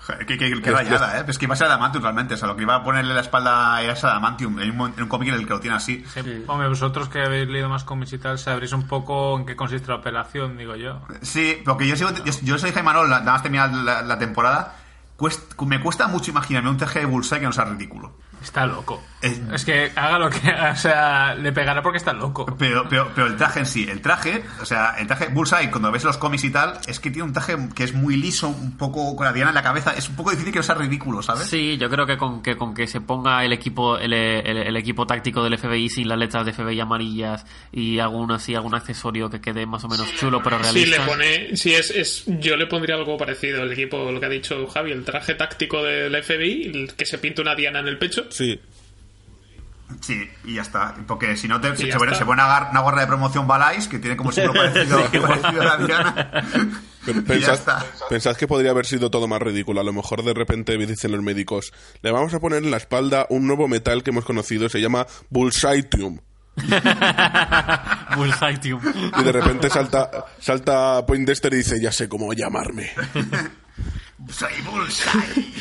Joder, Qué, qué- qué rayada, ¿eh? Es que iba a ser Adamantium realmente. O sea, lo que iba a ponerle la espalda era ese Adamantium. En un, mo- en un cómic en el que lo tiene así. Hombre, vosotros que habéis leído más cómics y tal, sabréis un poco en qué consiste la operación, digo yo. Sí, porque yo sigo, yo, yo soy Jaime Manol, nada más terminar la, la temporada. cuest- me cuesta mucho imaginarme un traje de Bullseye que no sea ridículo. Está loco. Es que haga lo que haga, o sea, le pegará porque está loco. Pero, pero, pero el traje en sí, el traje, o sea, el traje Bullseye, cuando ves los cómics y tal, es que tiene un traje que es muy liso, un poco con la diana en la cabeza, es un poco difícil que no sea ridículo, ¿sabes? Sí, yo creo que con que, con que se ponga el equipo el, el- el equipo táctico del FBI sin las letras de FBI amarillas y algún así algún accesorio que quede más o menos chulo pero Sí, le realista. pone. Sí, es, es. Yo le pondría algo parecido. El equipo, lo que ha dicho Javi, el traje táctico del FBI, el que se pinta una diana en el pecho. Sí. Sí, y ya está. Porque si no, te, se, se pone, está. se pone una, una gorra de promoción Balais, que tiene como símbolo parecido, parecido a la diana. Pero y ya pensad, está. pensad que podría haber sido todo más ridículo. A lo mejor de repente dicen los médicos, le vamos a poner en la espalda un nuevo metal que hemos conocido, se llama Bullsitium. Bullsitium. Y de repente salta, salta Poindexter y dice, ya sé cómo llamarme. Soy Bullseye.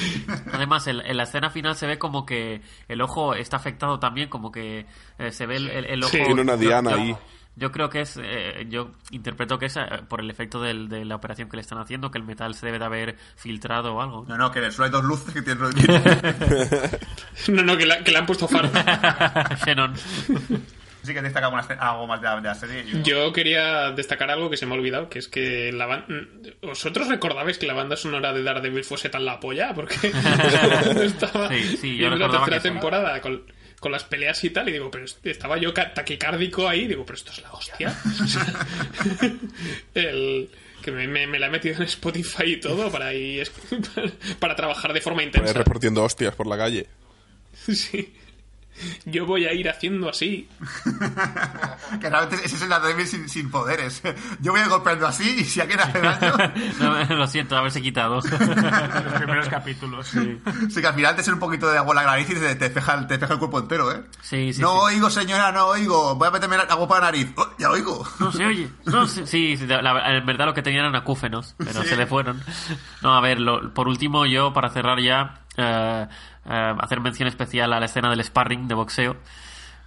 Además, en, en la escena final se ve como que el ojo está afectado también, como que eh, se ve el, el- el ojo. Sí. Tiene una yo- diana yo- ahí. Yo creo que es, eh, yo interpreto que es eh, por el efecto del- de la operación que le están haciendo, que el metal se debe de haber filtrado o algo. No, no, que solo hay dos luces que tienen... No, no, que, la- que le han puesto faro. Shannon. sí que algo más de la, de la serie. Yo- Yo quería destacar algo que se me ha olvidado, que es que la ban- ¿Vosotros recordabais que la banda sonora de Daredevil fuese tan la polla? Porque estaba Sí, sí, yo en la tercera temporada con, con las peleas y tal, y digo, pero est- estaba yo taquicárdico ahí, digo, pero esto es la hostia. El, que me, me- me la he metido en Spotify y todo para ir, para trabajar de forma intensa. repartiendo hostias por la calle. Sí. Yo voy a ir haciendo así. Que realmente ese es el Daredevil sin, sin poderes. Yo voy a ir golpeando así y si alguien hace daño... No, lo siento, haberse quitado. Los primeros capítulos. Sí. Sí, que al final te sale un poquito de agua en la nariz y te, te te el cuerpo entero, ¿eh? Sí, sí, no sí. oigo, señora, no oigo. Voy a meterme agua para la nariz. Oh, ya oigo. No se oye. No, sí, sí, sí, la- en verdad lo que tenían eran acúfenos, pero Sí. se le fueron. No, a ver, lo- por último, yo, para cerrar ya, eh, eh, hacer mención especial a la escena del sparring de boxeo.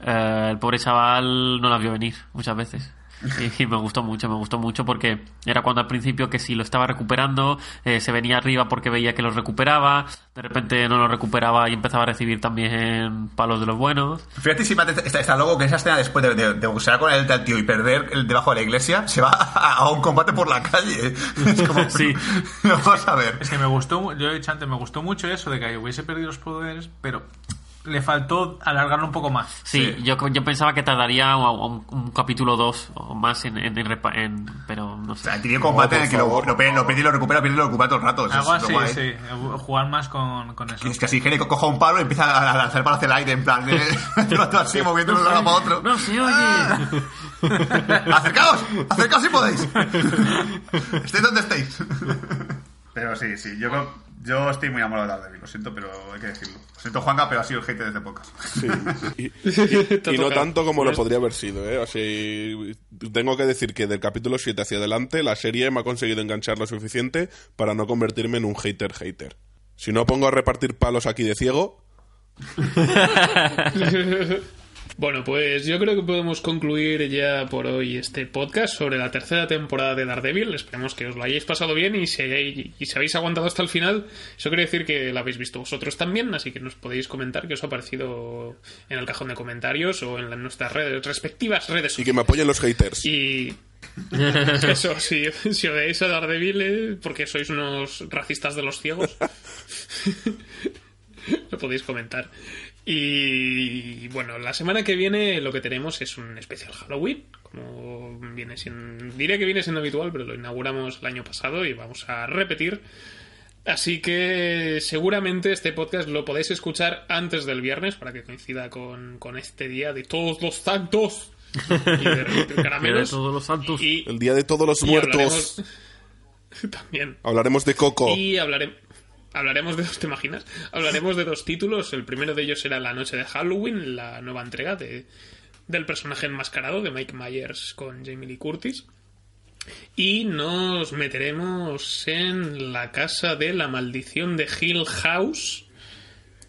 Eh, el pobre chaval no la vio venir muchas veces. Y, y me gustó mucho, me gustó mucho porque era cuando al principio que si lo estaba recuperando, eh, se venía arriba porque veía que los recuperaba, de repente no lo recuperaba y empezaba a recibir también palos de los buenos. Fíjate si está, está loco que esa escena después de, de, de boxear con el tal tío y perder el debajo de la iglesia, se va a, a un combate por la calle. Es como, Sí. Vamos a ver. Es que me gustó, mu- yo he dicho antes, me gustó mucho eso de que hubiese perdido los poderes, pero le faltó alargarlo un poco más. Sí, Yo, yo pensaba que tardaría un, un capítulo 2 o más en, en, en pero no O sé. sea, tiene un combate en el que lo, lo, pierde, lo pierde y lo recupera, pierde y lo recupera todo el rato. Eso Algo así, sí. Jugar más con, con eso. Es que así Genio coja un palo y empieza a lanzar para hacia el aire, en plan, de, así, moviéndolo de un lado para otro. No se oye. ¡Acercaos! ¡Acercaos si podéis! Estéis donde estéis. Pero sí, sí, yo creo- yo estoy muy enamorado de Daredevil, lo siento, pero hay que decirlo. Lo siento, Juanga, pero ha sido el hater desde podcast. Sí. Y, no tanto como lo podría haber sido, ¿eh? O sea, tengo que decir que del capítulo 7 hacia adelante la serie me ha conseguido enganchar lo suficiente para no convertirme en un hater hater. Si no pongo a repartir palos aquí de ciego, Bueno, pues yo creo que podemos concluir ya por hoy este podcast sobre la tercera temporada de Daredevil. Esperemos que os lo hayáis pasado bien y si, hay- y si habéis aguantado hasta el final, eso quiere decir que la habéis visto vosotros también, así que nos podéis comentar qué os ha parecido en el cajón de comentarios o en la- nuestras redes, respectivas redes y que me apoyen los haters. Y eso, si, si odiáis a Daredevil eh, porque sois unos racistas de los ciegos, lo podéis comentar. Y bueno, la semana que viene lo que tenemos es un especial Halloween, como viene siendo, diré que viene siendo habitual, pero lo inauguramos el año pasado y vamos a repetir. Así que seguramente este podcast lo podéis escuchar antes del viernes para que coincida con, con este día de todos los santos y de, de todos los santos. Y, El día de todos los y muertos. hablaremos- También. Hablaremos de Coco. Y hablaremos. Hablaremos de dos, ¿te imaginas? Hablaremos de dos títulos. El primero de ellos será La Noche de Halloween, la nueva entrega de, del personaje enmascarado de Mike Myers con Jamie Lee Curtis. Y nos meteremos en la casa de la maldición de Hill House,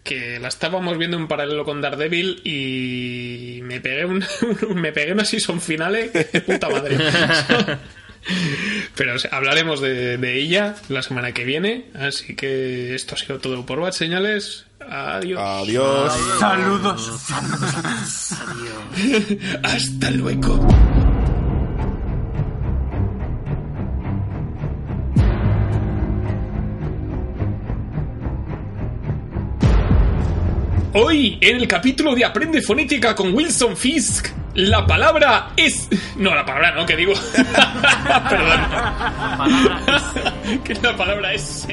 que la estábamos viendo en paralelo con Daredevil y me pegué, un, me pegué una season finale de puta madre. Pero o sea, hablaremos de, de ella la semana que viene. Así que esto ha sido todo por Bad Señales. Adiós. Adiós. Saludos. Hasta luego. Hoy, en el capítulo de Aprende Fonética con Wilson Fisk, la palabra es... No, la palabra no, que digo. Perdón. Palabra que la palabra es...